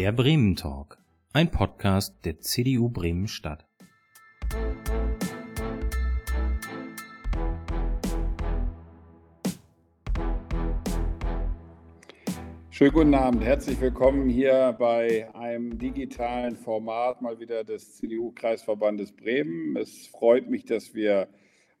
Der Bremen Talk, ein Podcast der CDU Bremen Stadt. Schönen guten Abend, herzlich willkommen hier bei einem digitalen Format mal wieder des CDU-Kreisverbandes Bremen. Es freut mich, dass wir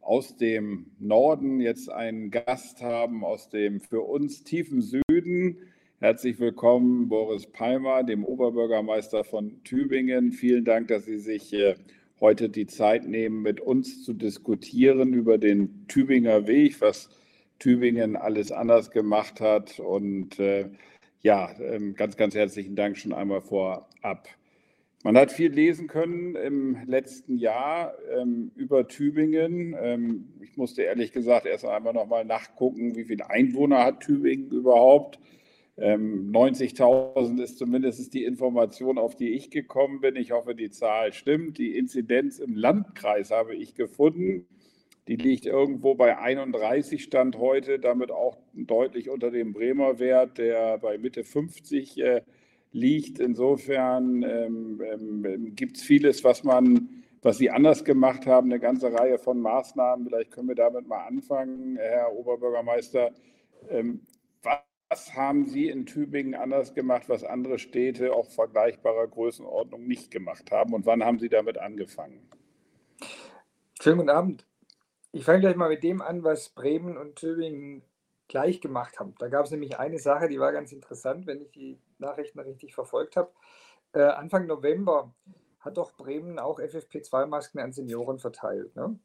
aus dem Norden jetzt einen Gast haben aus dem für uns tiefen Süden. Herzlich willkommen, Boris Palmer, dem Oberbürgermeister von Tübingen. Vielen Dank, dass Sie sich äh, heute die Zeit nehmen, mit uns zu diskutieren über den Tübinger Weg, was Tübingen alles anders gemacht hat und äh, ja, ähm, ganz, ganz herzlichen Dank schon einmal vorab. Man hat viel lesen können im letzten Jahr ähm, über Tübingen. Ähm, ich musste ehrlich gesagt erst einmal noch mal nachgucken, wie viele Einwohner hat Tübingen überhaupt. 90.000 ähm, ist zumindest die Information, auf die ich gekommen bin. Ich hoffe, die Zahl stimmt. Die Inzidenz im Landkreis habe ich gefunden. Die liegt irgendwo bei 31 Stand heute, damit auch deutlich unter dem Bremer Wert, der bei Mitte 50 äh, liegt. Insofern ähm, ähm, gibt es vieles, was man, was Sie anders gemacht haben, eine ganze Reihe von Maßnahmen. Vielleicht können wir damit mal anfangen, Herr Oberbürgermeister. Was haben Sie in Tübingen anders gemacht, was andere Städte auch vergleichbarer Größenordnung nicht gemacht haben? Und wann haben Sie damit angefangen? Schönen guten Abend. Ich fange gleich mal mit dem an, was Bremen und Tübingen gleich gemacht haben. Da gab es nämlich eine Sache, die war ganz interessant, wenn ich die Nachrichten richtig verfolgt habe. Äh, Anfang November hat doch Bremen auch FFP2-Masken an Senioren verteilt. Ne?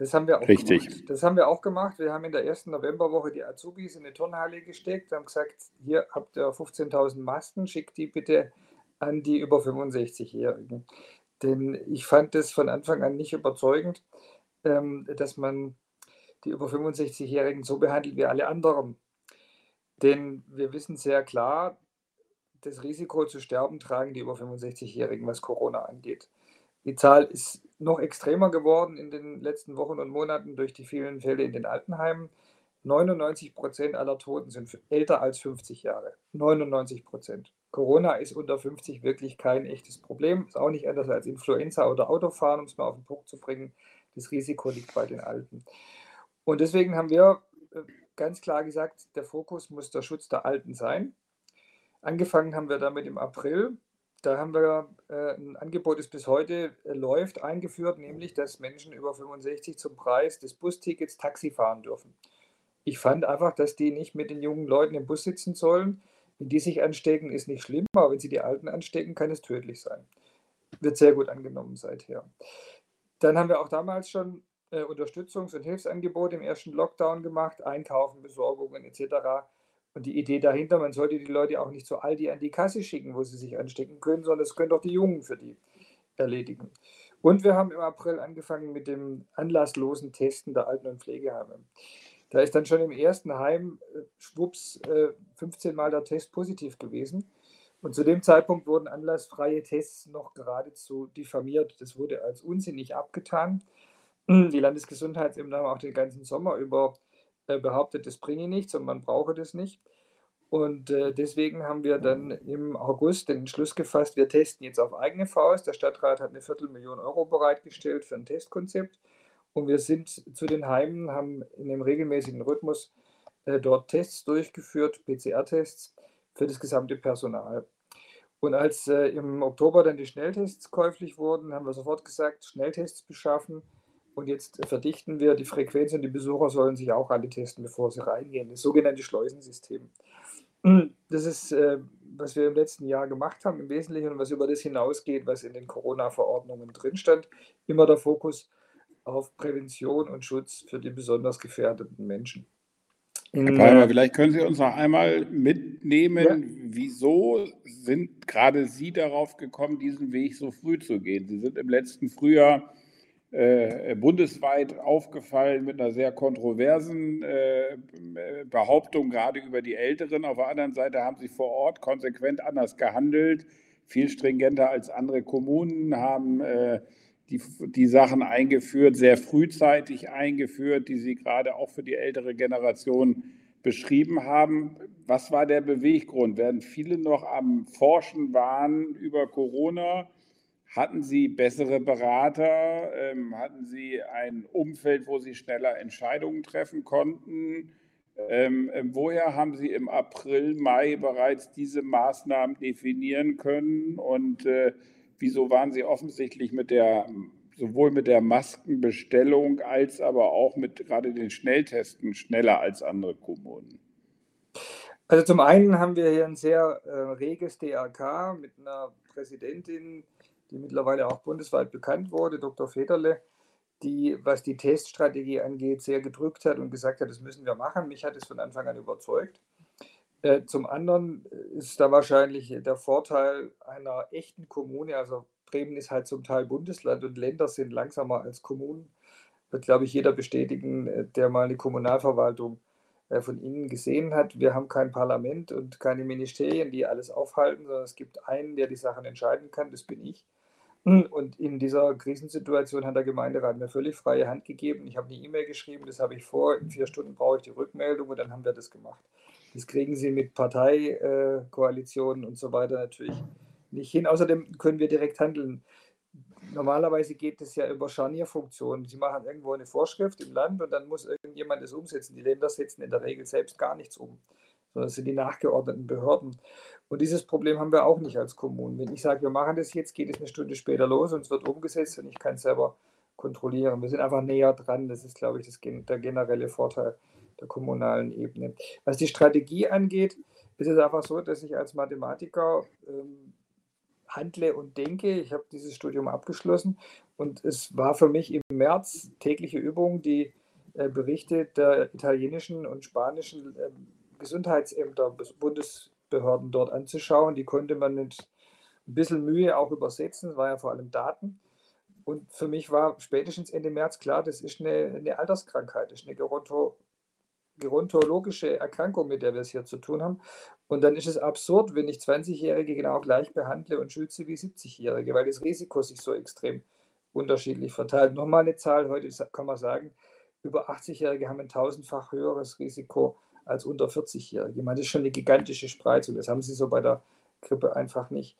Das haben wir auch Richtig. gemacht. Das haben wir auch gemacht. Wir haben in der ersten Novemberwoche die Azubis in eine Turnhalle gesteckt, haben gesagt, hier habt ihr 15.000 Masken, schickt die bitte an die über 65-Jährigen. Denn ich fand das von Anfang an nicht überzeugend, ähm, dass man die über 65-Jährigen so behandelt wie alle anderen. Denn wir wissen sehr klar, das Risiko zu sterben tragen die über 65-Jährigen, was Corona angeht. Die Zahl ist noch extremer geworden in den letzten Wochen und Monaten durch die vielen Fälle in den Altenheimen. 99 Prozent aller Toten sind älter als 50 Jahre. 99 Prozent. Corona ist unter 50 wirklich kein echtes Problem. Ist auch nicht anders als Influenza oder Autofahren, um es mal auf den Punkt zu bringen. Das Risiko liegt bei den Alten. Und deswegen haben wir äh, ganz klar gesagt, der Fokus muss der Schutz der Alten sein. Angefangen haben wir damit im April. Da haben wir äh, ein Angebot, das bis heute äh, läuft, eingeführt, nämlich, dass Menschen über 65 zum Preis des Bustickets Taxi fahren dürfen. Ich fand einfach, dass die nicht mit den jungen Leuten im Bus sitzen sollen. Wenn die sich anstecken, ist nicht schlimm, aber wenn sie die Alten anstecken, kann es tödlich sein. Wird sehr gut angenommen seither. Dann haben wir auch damals schon äh, Unterstützungs- und Hilfsangebote im ersten Lockdown gemacht, Einkaufen, Besorgungen etc. Und die Idee dahinter, man sollte die Leute auch nicht so Aldi an die Kasse schicken, wo sie sich anstecken können, sondern es können doch die Jungen für die erledigen. Und wir haben im April angefangen mit dem anlasslosen Testen der Alten- und Pflegeheime. Da ist dann schon im ersten Heim, äh, schwupps, 15 äh, Mal der Test positiv gewesen. Und zu dem Zeitpunkt wurden anlassfreie Tests noch geradezu diffamiert. Das wurde als unsinnig abgetan. Die Landesgesundheitsämter haben auch den ganzen Sommer über behauptet, das bringe nichts und man brauche das nicht. Und äh, deswegen haben wir dann im August den Entschluss gefasst, wir testen jetzt auf eigene Faust. Der Stadtrat hat eine Viertelmillion Euro bereitgestellt für ein Testkonzept. Und wir sind zu den Heimen, haben in einem regelmäßigen Rhythmus äh, dort Tests durchgeführt, PCR-Tests für das gesamte Personal. Und als äh, im Oktober dann die Schnelltests käuflich wurden, haben wir sofort gesagt, Schnelltests beschaffen. Und jetzt verdichten wir die Frequenz und die Besucher sollen sich auch alle testen, bevor sie reingehen. Das sogenannte Schleusensystem. Das ist, äh, was wir im letzten Jahr gemacht haben, im Wesentlichen und was über das hinausgeht, was in den Corona-Verordnungen drin stand. Immer der Fokus auf Prävention und Schutz für die besonders gefährdeten Menschen. Herr Palmer, vielleicht können Sie uns noch einmal mitnehmen, ja. wieso sind gerade Sie darauf gekommen, diesen Weg so früh zu gehen? Sie sind im letzten Frühjahr äh, bundesweit aufgefallen mit einer sehr kontroversen äh, Behauptung, gerade über die Älteren. Auf der anderen Seite haben Sie vor Ort konsequent anders gehandelt, viel stringenter als andere Kommunen, haben äh, die, die Sachen eingeführt, sehr frühzeitig eingeführt, die sie gerade auch für die ältere Generation beschrieben haben. Was war der Beweggrund? Während viele noch am Forschen waren über Corona, hatten Sie bessere Berater? Ähm, hatten Sie ein Umfeld, wo Sie schneller Entscheidungen treffen konnten? Ähm, ähm, woher haben Sie im April, Mai bereits diese Maßnahmen definieren können? Und äh, wieso waren Sie offensichtlich mit der, sowohl mit der Maskenbestellung als aber auch mit gerade den Schnelltesten schneller als andere Kommunen? Also zum einen haben wir hier ein sehr äh, reges DRK mit einer Präsidentin, die mittlerweile auch bundesweit bekannt wurde, Dr. Federle, die, was die Teststrategie angeht, sehr gedrückt hat und gesagt hat, das müssen wir machen. Mich hat es von Anfang an überzeugt. Äh, zum anderen ist da wahrscheinlich der Vorteil einer echten Kommune, also Bremen ist halt zum Teil Bundesland und Länder sind langsamer als Kommunen, wird, glaube ich, jeder bestätigen, äh, der mal eine Kommunalverwaltung äh, von innen gesehen hat. Wir haben kein Parlament und keine Ministerien, die alles aufhalten, sondern es gibt einen, der die Sachen entscheiden kann, das bin ich. Und in dieser Krisensituation hat der Gemeinderat mir völlig freie Hand gegeben. Ich habe eine E-Mail geschrieben, das habe ich vor. In vier Stunden brauche ich die Rückmeldung und dann haben wir das gemacht. Das kriegen Sie mit Parteikoalitionen und so weiter natürlich nicht hin. Außerdem können wir direkt handeln. Normalerweise geht es ja über Scharnierfunktionen. Sie machen irgendwo eine Vorschrift im Land und dann muss irgendjemand es umsetzen. Die Länder setzen in der Regel selbst gar nichts um, sondern es sind die nachgeordneten Behörden. Und dieses Problem haben wir auch nicht als Kommunen. Wenn ich sage, wir machen das jetzt, geht es eine Stunde später los und es wird umgesetzt und ich kann es selber kontrollieren. Wir sind einfach näher dran. Das ist, glaube ich, das, der generelle Vorteil der kommunalen Ebene. Was die Strategie angeht, ist es einfach so, dass ich als Mathematiker ähm, handle und denke. Ich habe dieses Studium abgeschlossen und es war für mich im März tägliche Übung, die äh, Berichte der italienischen und spanischen äh, Gesundheitsämter, Bundes Behörden dort anzuschauen. Die konnte man mit ein bisschen Mühe auch übersetzen, das war ja vor allem Daten. Und für mich war spätestens Ende März klar, das ist eine, eine Alterskrankheit, das ist eine Geronto, gerontologische Erkrankung, mit der wir es hier zu tun haben. Und dann ist es absurd, wenn ich 20-Jährige genau gleich behandle und schütze wie 70-Jährige, weil das Risiko sich so extrem unterschiedlich verteilt. Nochmal eine Zahl, heute kann man sagen, über 80-Jährige haben ein tausendfach höheres Risiko als unter 40-Jährige. Das ist schon eine gigantische Spreizung. Das haben sie so bei der Grippe einfach nicht.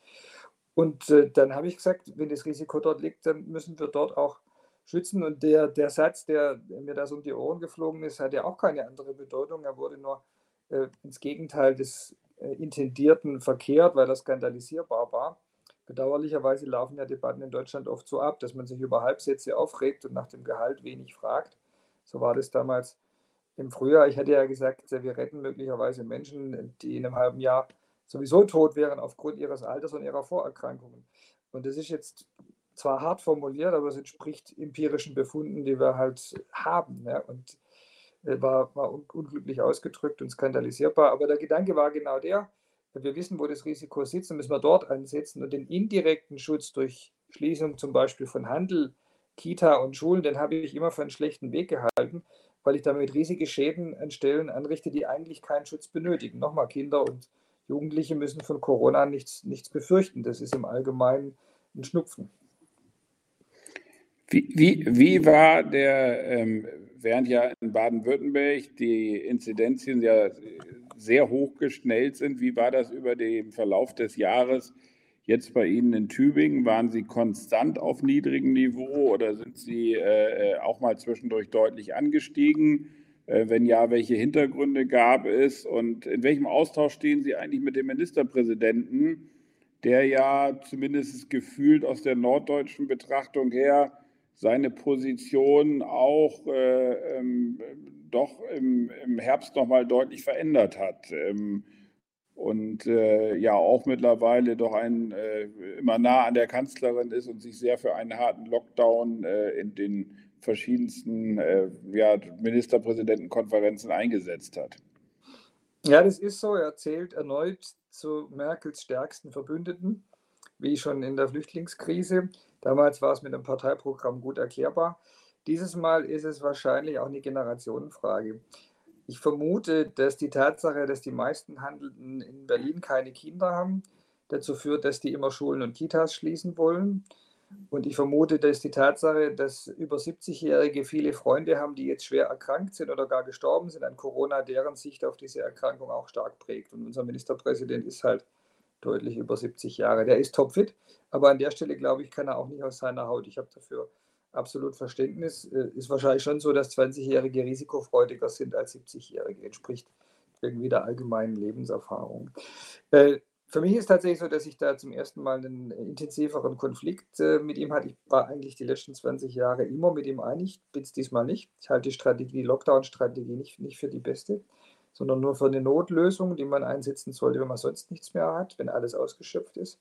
Und äh, dann habe ich gesagt, wenn das Risiko dort liegt, dann müssen wir dort auch schützen. Und der, der Satz, der mir da so um die Ohren geflogen ist, hat ja auch keine andere Bedeutung. Er wurde nur äh, ins Gegenteil des äh, Intendierten verkehrt, weil er skandalisierbar war. Bedauerlicherweise laufen ja Debatten in Deutschland oft so ab, dass man sich über Halbsätze aufregt und nach dem Gehalt wenig fragt. So war das damals im Frühjahr, ich hätte ja gesagt, wir retten möglicherweise Menschen, die in einem halben Jahr sowieso tot wären aufgrund ihres Alters und ihrer Vorerkrankungen. Und das ist jetzt zwar hart formuliert, aber es entspricht empirischen Befunden, die wir halt haben. Ja? Und äh, war, war unglücklich ausgedrückt und skandalisierbar. Aber der Gedanke war genau der, wir wissen, wo das Risiko sitzt, dann müssen wir dort ansetzen und den indirekten Schutz durch Schließung zum Beispiel von Handel, Kita und Schulen, den habe ich immer für einen schlechten Weg gehalten weil ich damit riesige Schäden an Stellen anrichte, die eigentlich keinen Schutz benötigen. Nochmal, Kinder und Jugendliche müssen von Corona nichts, nichts befürchten. Das ist im Allgemeinen ein Schnupfen. Wie, wie, wie war der, ähm, während ja in Baden-Württemberg die Inzidenzien ja sehr hoch geschnellt sind, wie war das über den Verlauf des Jahres? Jetzt bei Ihnen in Tübingen, waren Sie konstant auf niedrigem Niveau oder sind Sie äh, äh, auch mal zwischendurch deutlich angestiegen? Äh, wenn ja, welche Hintergründe gab es und in welchem Austausch stehen Sie eigentlich mit dem Ministerpräsidenten, der ja zumindest gefühlt aus der norddeutschen Betrachtung her seine Position auch äh, ähm, doch im, im Herbst nochmal deutlich verändert hat? Ähm, und äh, ja auch mittlerweile doch ein äh, immer nah an der Kanzlerin ist und sich sehr für einen harten Lockdown äh, in den verschiedensten äh, ja, Ministerpräsidentenkonferenzen eingesetzt hat. Ja, das ist so. Er zählt erneut zu Merkels stärksten Verbündeten, wie schon in der Flüchtlingskrise. Damals war es mit dem Parteiprogramm gut erklärbar. Dieses Mal ist es wahrscheinlich auch eine Generationenfrage. Ich vermute, dass die Tatsache, dass die meisten Handelnden in Berlin keine Kinder haben, dazu führt, dass die immer Schulen und Kitas schließen wollen. Und ich vermute, dass die Tatsache, dass über 70-Jährige viele Freunde haben, die jetzt schwer erkrankt sind oder gar gestorben sind an Corona, deren Sicht auf diese Erkrankung auch stark prägt. Und unser Ministerpräsident ist halt deutlich über 70 Jahre. Der ist topfit, aber an der Stelle, glaube ich, kann er auch nicht aus seiner Haut. Ich habe dafür absolut Verständnis. Äh, ist wahrscheinlich schon so, dass 20-Jährige risikofreudiger sind als 70-Jährige. Entspricht irgendwie der allgemeinen Lebenserfahrung. Äh, für mich ist tatsächlich so, dass ich da zum ersten Mal einen intensiveren Konflikt äh, mit ihm hatte. Ich war eigentlich die letzten 20 Jahre immer mit ihm einig, bin es diesmal nicht. Ich halte die Strategie, Lockdown-Strategie nicht, nicht für die beste, sondern nur für eine Notlösung, die man einsetzen sollte, wenn man sonst nichts mehr hat, wenn alles ausgeschöpft ist.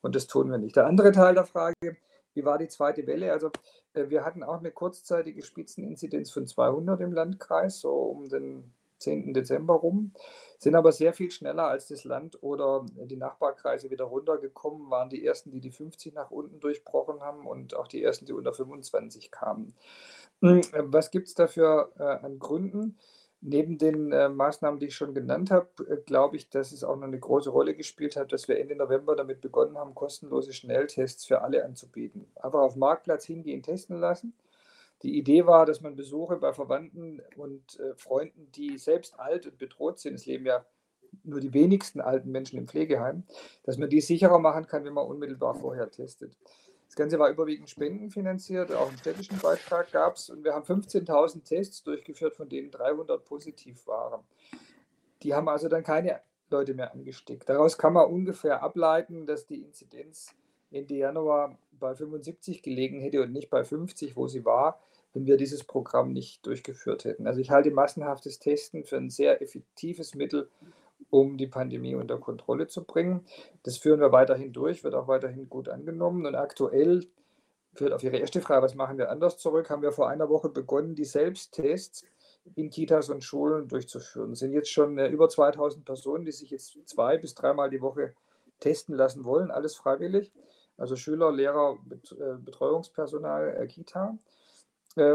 Und das tun wir nicht. Der andere Teil der Frage, wie war die zweite Welle? Also äh, wir hatten auch eine kurzzeitige Spitzeninzidenz von 200 im Landkreis, so um den 10. Dezember rum, sind aber sehr viel schneller als das Land oder die Nachbarkreise wieder runtergekommen, waren die ersten, die die 50 nach unten durchbrochen haben und auch die ersten, die unter 25 kamen. Hm, was gibt es dafür äh, an Gründen? Neben den äh, Maßnahmen, die ich schon genannt habe, äh, glaube ich, dass es auch noch eine große Rolle gespielt hat, dass wir Ende November damit begonnen haben, kostenlose Schnelltests für alle anzubieten. Einfach auf Marktplatz hingehen, testen lassen. Die Idee war, dass man Besuche bei Verwandten und äh, Freunden, die selbst alt und bedroht sind, es leben ja nur die wenigsten alten Menschen im Pflegeheim, dass man die sicherer machen kann, wenn man unmittelbar vorher testet. Das Ganze war überwiegend spendenfinanziert, auch einen städtischen Beitrag gab es und wir haben 15.000 Tests durchgeführt, von denen 300 positiv waren. Die haben also dann keine Leute mehr angesteckt. Daraus kann man ungefähr ableiten, dass die Inzidenz Ende Januar bei 75 gelegen hätte und nicht bei 50, wo sie war, wenn wir dieses Programm nicht durchgeführt hätten. Also ich halte massenhaftes Testen für ein sehr effektives Mittel, um die Pandemie unter Kontrolle zu bringen. Das führen wir weiterhin durch, wird auch weiterhin gut angenommen. Und aktuell, führt auf Ihre erste Frage, was machen wir anders zurück, haben wir vor einer Woche begonnen, die Selbsttests in Kitas und Schulen durchzuführen. Es sind jetzt schon äh, über 2000 Personen, die sich jetzt zwei bis dreimal die Woche testen lassen wollen, alles freiwillig. Also Schüler, Lehrer, äh, Betreuungspersonal, äh, Kita.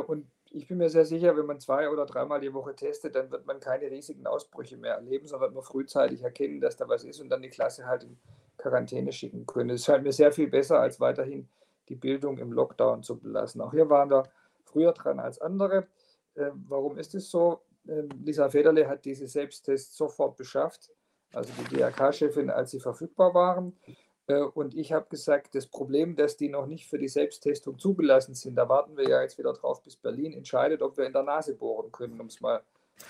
Und ich bin mir sehr sicher, wenn man zwei oder dreimal die Woche testet, dann wird man keine riesigen Ausbrüche mehr erleben, sondern wird man frühzeitig erkennen, dass da was ist und dann die Klasse halt in Quarantäne schicken können. Es scheint mir sehr viel besser, als weiterhin die Bildung im Lockdown zu belassen. Auch hier waren wir früher dran als andere. Äh, warum ist es so? Äh, Lisa Federle hat diese Selbsttests sofort beschafft, also die DRK-Chefin, als sie verfügbar waren. Äh, und ich habe gesagt, das Problem, dass die noch nicht für die Selbsttestung zugelassen sind, da warten wir ja jetzt wieder drauf, bis Berlin entscheidet, ob wir in der Nase bohren können, um es mal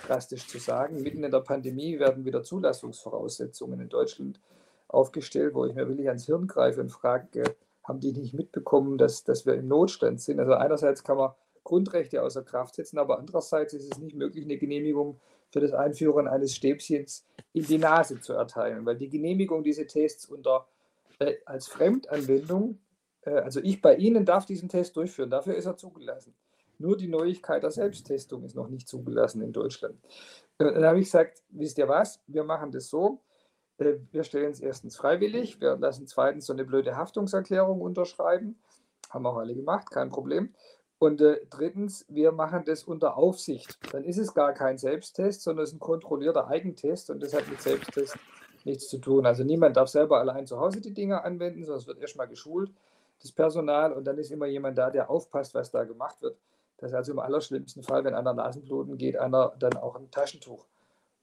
drastisch zu sagen. Mitten in der Pandemie werden wieder Zulassungsvoraussetzungen in Deutschland aufgestellt, wo ich mir wirklich ans Hirn greife und frage, äh, haben die nicht mitbekommen, dass, dass wir im Notstand sind? Also einerseits kann man Grundrechte außer Kraft setzen, aber andererseits ist es nicht möglich, eine Genehmigung für das Einführen eines Stäbchens in die Nase zu erteilen, weil die Genehmigung diese Tests unter äh, als Fremdanwendung, äh, also ich bei Ihnen darf diesen Test durchführen, dafür ist er zugelassen. Nur die Neuigkeit der Selbsttestung ist noch nicht zugelassen in Deutschland. Äh, dann habe ich gesagt, wisst ihr was, wir machen das so, äh, wir stellen es erstens freiwillig, wir lassen zweitens so eine blöde Haftungserklärung unterschreiben, haben auch alle gemacht, kein Problem. Und äh, drittens, wir machen das unter Aufsicht. Dann ist es gar kein Selbsttest, sondern es ist ein kontrollierter Eigentest und das hat mit Selbsttest nichts zu tun. Also niemand darf selber allein zu Hause die Dinge anwenden, sondern es wird erstmal geschult, das Personal, und dann ist immer jemand da, der aufpasst, was da gemacht wird. Das ist also im allerschlimmsten Fall, wenn einer Nasenbluten geht, einer dann auch ein Taschentuch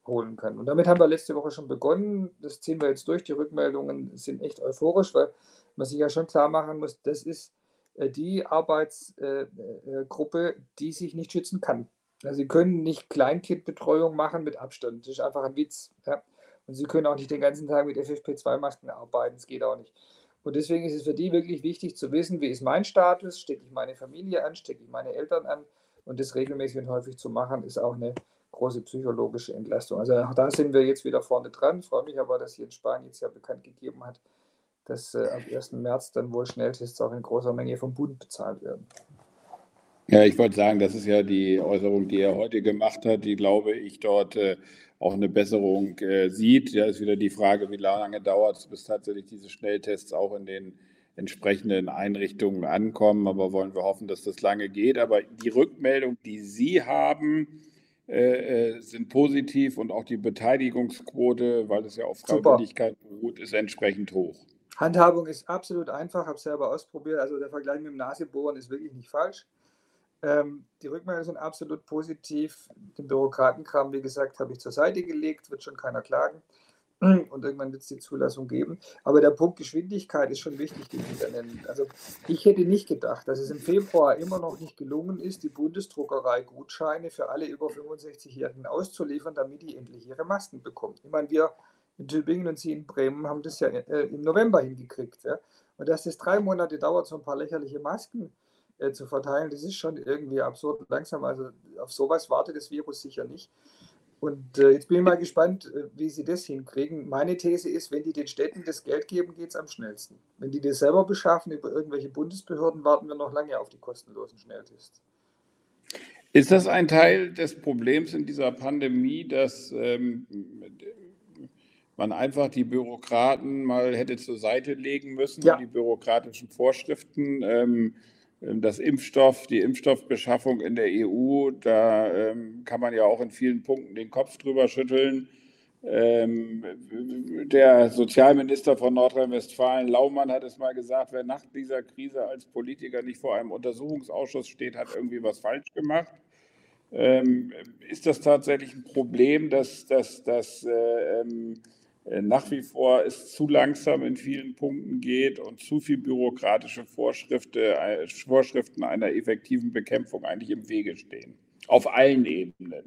holen kann. Und damit haben wir letzte Woche schon begonnen. Das ziehen wir jetzt durch. Die Rückmeldungen sind echt euphorisch, weil man sich ja schon klar machen muss, das ist äh, die Arbeitsgruppe, äh, äh, die sich nicht schützen kann. Also sie können nicht Kleinkindbetreuung machen mit Abstand. Das ist einfach ein Witz. Ja. Und sie können auch nicht den ganzen Tag mit FFP2-Masken arbeiten, das geht auch nicht. Und deswegen ist es für die wirklich wichtig zu wissen, wie ist mein Status, stecke ich meine Familie an, stecke ich meine Eltern an. Und das regelmäßig und häufig zu machen, ist auch eine große psychologische Entlastung. Also auch da sind wir jetzt wieder vorne dran. Ich freue mich aber, dass hier in Spanien jetzt ja bekannt gegeben hat, dass äh, ab 1. März dann wohl Schnelltests auch in großer Menge vom Bund bezahlt werden. Ja, ich wollte sagen, das ist ja die Äußerung, die er heute gemacht hat, die, glaube ich, dort äh, auch eine Besserung äh, sieht. Da ist wieder die Frage, wie lange dauert es, bis tatsächlich diese Schnelltests auch in den entsprechenden Einrichtungen ankommen. Aber wollen wir hoffen, dass das lange geht. Aber die Rückmeldung, die Sie haben, äh, äh sind positiv und auch die Beteiligungsquote, weil es ja auf Freiwilligkeit beruht, ist entsprechend hoch. Handhabung ist absolut einfach, habe es selber ausprobiert. Also der Vergleich mit dem Nasebohren ist wirklich nicht falsch. Ähm, die Rückmeldungen sind absolut positiv. Den Bürokratenkram, wie gesagt, habe ich zur Seite gelegt, wird schon keiner klagen. Und irgendwann wird es die Zulassung geben. Aber der Punkt Geschwindigkeit ist schon wichtig, den Sie da nennen. Also ich hätte nicht gedacht, dass es im Februar immer noch nicht gelungen ist, die Bundesdruckerei Gutscheine für alle über 65-Jährigen auszuliefern, damit die endlich ihre Masken bekommen. Ich meine, wir in Tübingen und Sie in Bremen haben das ja äh, im November hingekriegt. Ja? Und dass das drei Monate dauert, so ein paar lächerliche Masken äh, zu verteilen, das ist schon irgendwie absurd langsam. Also auf sowas wartet das Virus sicher nicht. Und äh, jetzt bin ich mal gespannt, äh, wie sie das hinkriegen. Meine These ist, wenn die den Städten das Geld geben, geht es am schnellsten. Wenn die das selber beschaffen über irgendwelche Bundesbehörden, warten wir noch lange auf die kostenlosen Schnelltests. Ist das ein Teil des Problems in dieser Pandemie, dass ähm, man einfach die Bürokraten mal hätte zur Seite legen müssen, ja. die bürokratischen Vorschriften? Ähm, das Impfstoff, die Impfstoffbeschaffung in der EU, da ähm, kann man ja auch in vielen Punkten den Kopf drüber schütteln. Ähm, der Sozialminister von Nordrhein-Westfalen, Laumann, hat es mal gesagt, wer nach dieser Krise als Politiker nicht vor einem Untersuchungsausschuss steht, hat irgendwie was falsch gemacht. Ähm, ist das tatsächlich ein Problem, dass, dass, dass äh, ähm, äh, nach wie vor es zu langsam in vielen Punkten geht und zu viel bürokratische Vorschriften, äh, Vorschriften einer effektiven Bekämpfung eigentlich im Wege stehen. Auf allen Ebenen.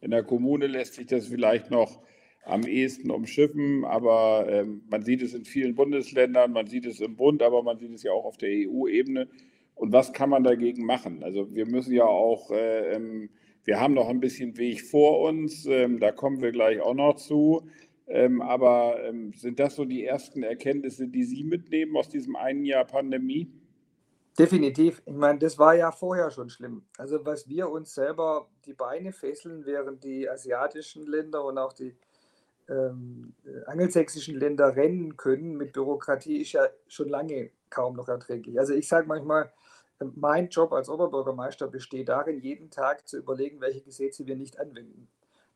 In der Kommune lässt sich das vielleicht noch am ehesten umschiffen, aber ähm, man sieht es in vielen Bundesländern, man sieht es im Bund, aber man sieht es ja auch auf der EU-Ebene. Und was kann man dagegen machen? Also wir müssen ja auch, äh, ähm, wir haben noch ein bisschen Weg vor uns, ähm, da kommen wir gleich auch noch zu. Ähm, aber ähm, sind das so die ersten Erkenntnisse, die Sie mitnehmen aus diesem einen Jahr Pandemie? Definitiv. Ich meine, das war ja vorher schon schlimm. Also was wir uns selber die Beine fesseln, während die asiatischen Länder und auch die ähm, angelsächsischen Länder rennen können mit Bürokratie, ist ja schon lange kaum noch erträglich. Also ich sage manchmal, mein Job als Oberbürgermeister besteht darin, jeden Tag zu überlegen, welche Gesetze wir nicht anwenden.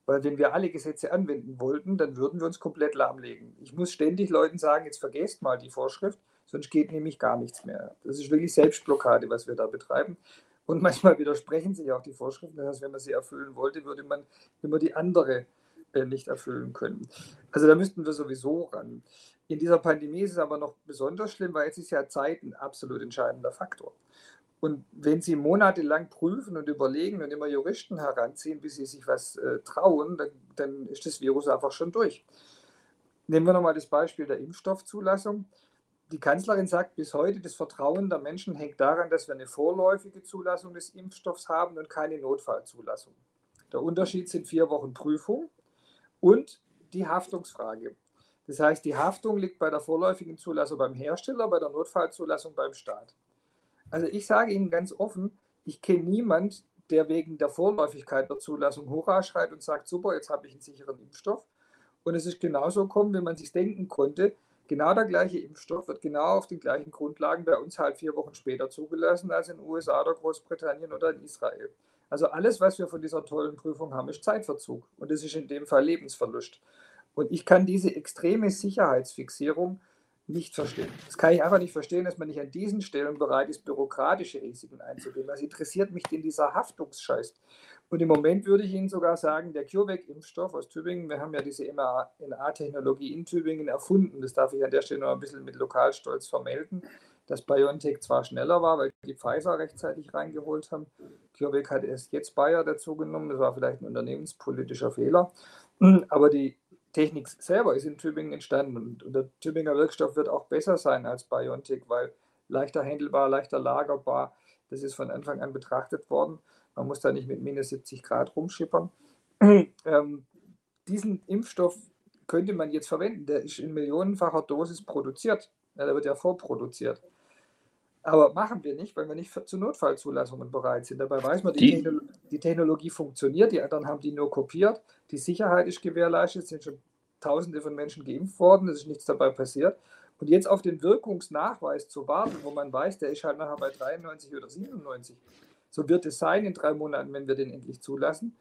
Weil wenn wir alle Gesetze anwenden wollten, dann würden wir uns komplett lahmlegen. Ich muss ständig Leuten sagen, jetzt vergesst mal die Vorschrift, sonst geht nämlich gar nichts mehr. Das ist wirklich Selbstblockade, was wir da betreiben. Und manchmal widersprechen sich auch die Vorschriften. Das heißt, wenn man sie erfüllen wollte, würde man immer die andere äh, nicht erfüllen können. Also da müssten wir sowieso ran. In dieser Pandemie ist es aber noch besonders schlimm, weil jetzt ist ja Zeit ein absolut entscheidender Faktor. Und wenn Sie monatelang prüfen und überlegen und immer Juristen heranziehen, bis sie sich was äh, trauen, dann, dann, ist das Virus einfach schon durch. Nehmen wir nochmal das Beispiel der Impfstoffzulassung. Die Kanzlerin sagt bis heute, das Vertrauen der Menschen hängt daran, dass wir eine vorläufige Zulassung des Impfstoffs haben und keine Notfallzulassung. Der Unterschied sind vier Wochen Prüfung und die Haftungsfrage. Das heißt, die Haftung liegt bei der vorläufigen Zulassung beim Hersteller, bei der Notfallzulassung beim Staat. Also ich sage Ihnen ganz offen, ich kenne niemanden, der wegen der Vorläufigkeit der Zulassung Hurra schreit und sagt, super, jetzt habe ich einen sicheren Impfstoff. Und es ist genauso gekommen, wie man sich denken konnte. Genau der gleiche Impfstoff wird genau auf den gleichen Grundlagen bei uns halt vier Wochen später zugelassen als in den USA oder Großbritannien oder in Israel. Also alles, was wir von dieser tollen Prüfung haben, ist Zeitverzug. Und das ist in dem Fall Lebensverlust. Und ich kann diese extreme Sicherheitsfixierung nicht verstehen. Das kann ich einfach nicht verstehen, dass man nicht an diesen Stellen bereit ist, bürokratische Risiken einzugehen. Was interessiert mich denn dieser Haftungsscheiß? Und im Moment würde ich Ihnen sogar sagen, der CureVac-Impfstoff aus Tübingen, wir haben ja diese mRNA-Technologie in Tübingen erfunden. Das darf ich an der Stelle noch ein bisschen mit Lokalstolz vermelden, dass BioNTech zwar schneller war, weil die Pfizer rechtzeitig reingeholt haben. CureVac hat erst jetzt Bayer dazu genommen. Das war vielleicht ein unternehmenspolitischer Fehler. Aber die Technik selber ist in Tübingen entstanden und, und der Tübinger Wirkstoff wird auch besser sein als BioNTech, weil leichter handelbar, leichter lagerbar, das ist von Anfang an betrachtet worden. Man muss da nicht mit minus 70 Grad rumschippern. ähm, diesen Impfstoff könnte man jetzt verwenden. Der ist in millionenfacher Dosis produziert. Ja, der wird ja vorproduziert. Aber machen wir nicht, weil wir nicht zu Notfallzulassungen bereit sind. Dabei weiß man, die, die, Techno die, Technologie funktioniert, die anderen haben die nur kopiert, die Sicherheit ist gewährleistet, es sind schon Tausende von Menschen geimpft worden, es ist nichts dabei passiert. Und jetzt auf den Wirkungsnachweis zu warten, wo man weiß, der ist halt nachher bei 93 oder 97, so wird es sein in drei Monaten, wenn wir den endlich zulassen.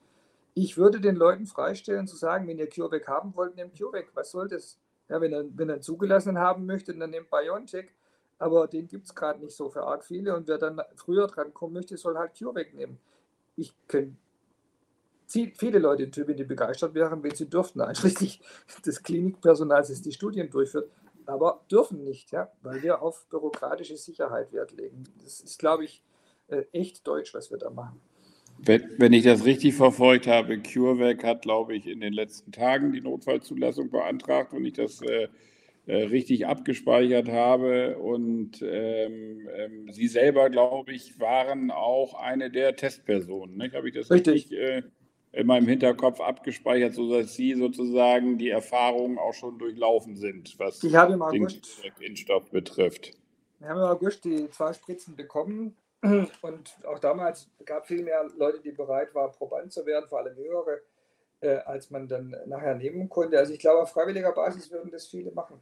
Ich würde den Leuten freistellen zu sagen, wenn ihr CureVac haben wollt, nehmt CureVac. Was soll das? Ja, wenn, er, wenn er einen zugelassenen haben möchte, dann nimmt BioNTech. Aber den gibt es gerade nicht so für arg viele. Und wer dann früher dran kommen möchte, soll halt CureVac nehmen. Ich kenne viele Leute in Tübingen, die begeistert wären, wenn sie dürften, einschließlich des Klinikpersonals, das die Studien durchführt, aber dürfen nicht, ja, weil wir auf bürokratische Sicherheit Wert legen. Das ist, glaube ich, äh, echt deutsch, was wir da machen. Wenn, wenn, ich das richtig verfolgt habe, CureVac hat, glaube ich, in den letzten Tagen die Notfallzulassung beantragt, wenn ich das äh, richtig abgespeichert habe. Und ähm, ähm, Sie selber, glaube ich, waren auch eine der Testpersonen. Nicht? Habe ich das richtig, richtig äh, in meinem Hinterkopf abgespeichert, sodass Sie sozusagen die Erfahrungen auch schon durchlaufen sind, was ich habe im August, den Impfstoff betrifft? Wir haben im August die zwei Spritzen bekommen und auch damals gab es viel mehr Leute, die bereit waren, Proband zu werden, vor allem höhere, äh, als man dann nachher nehmen konnte. Also ich glaube, auf freiwilliger Basis würden das viele machen.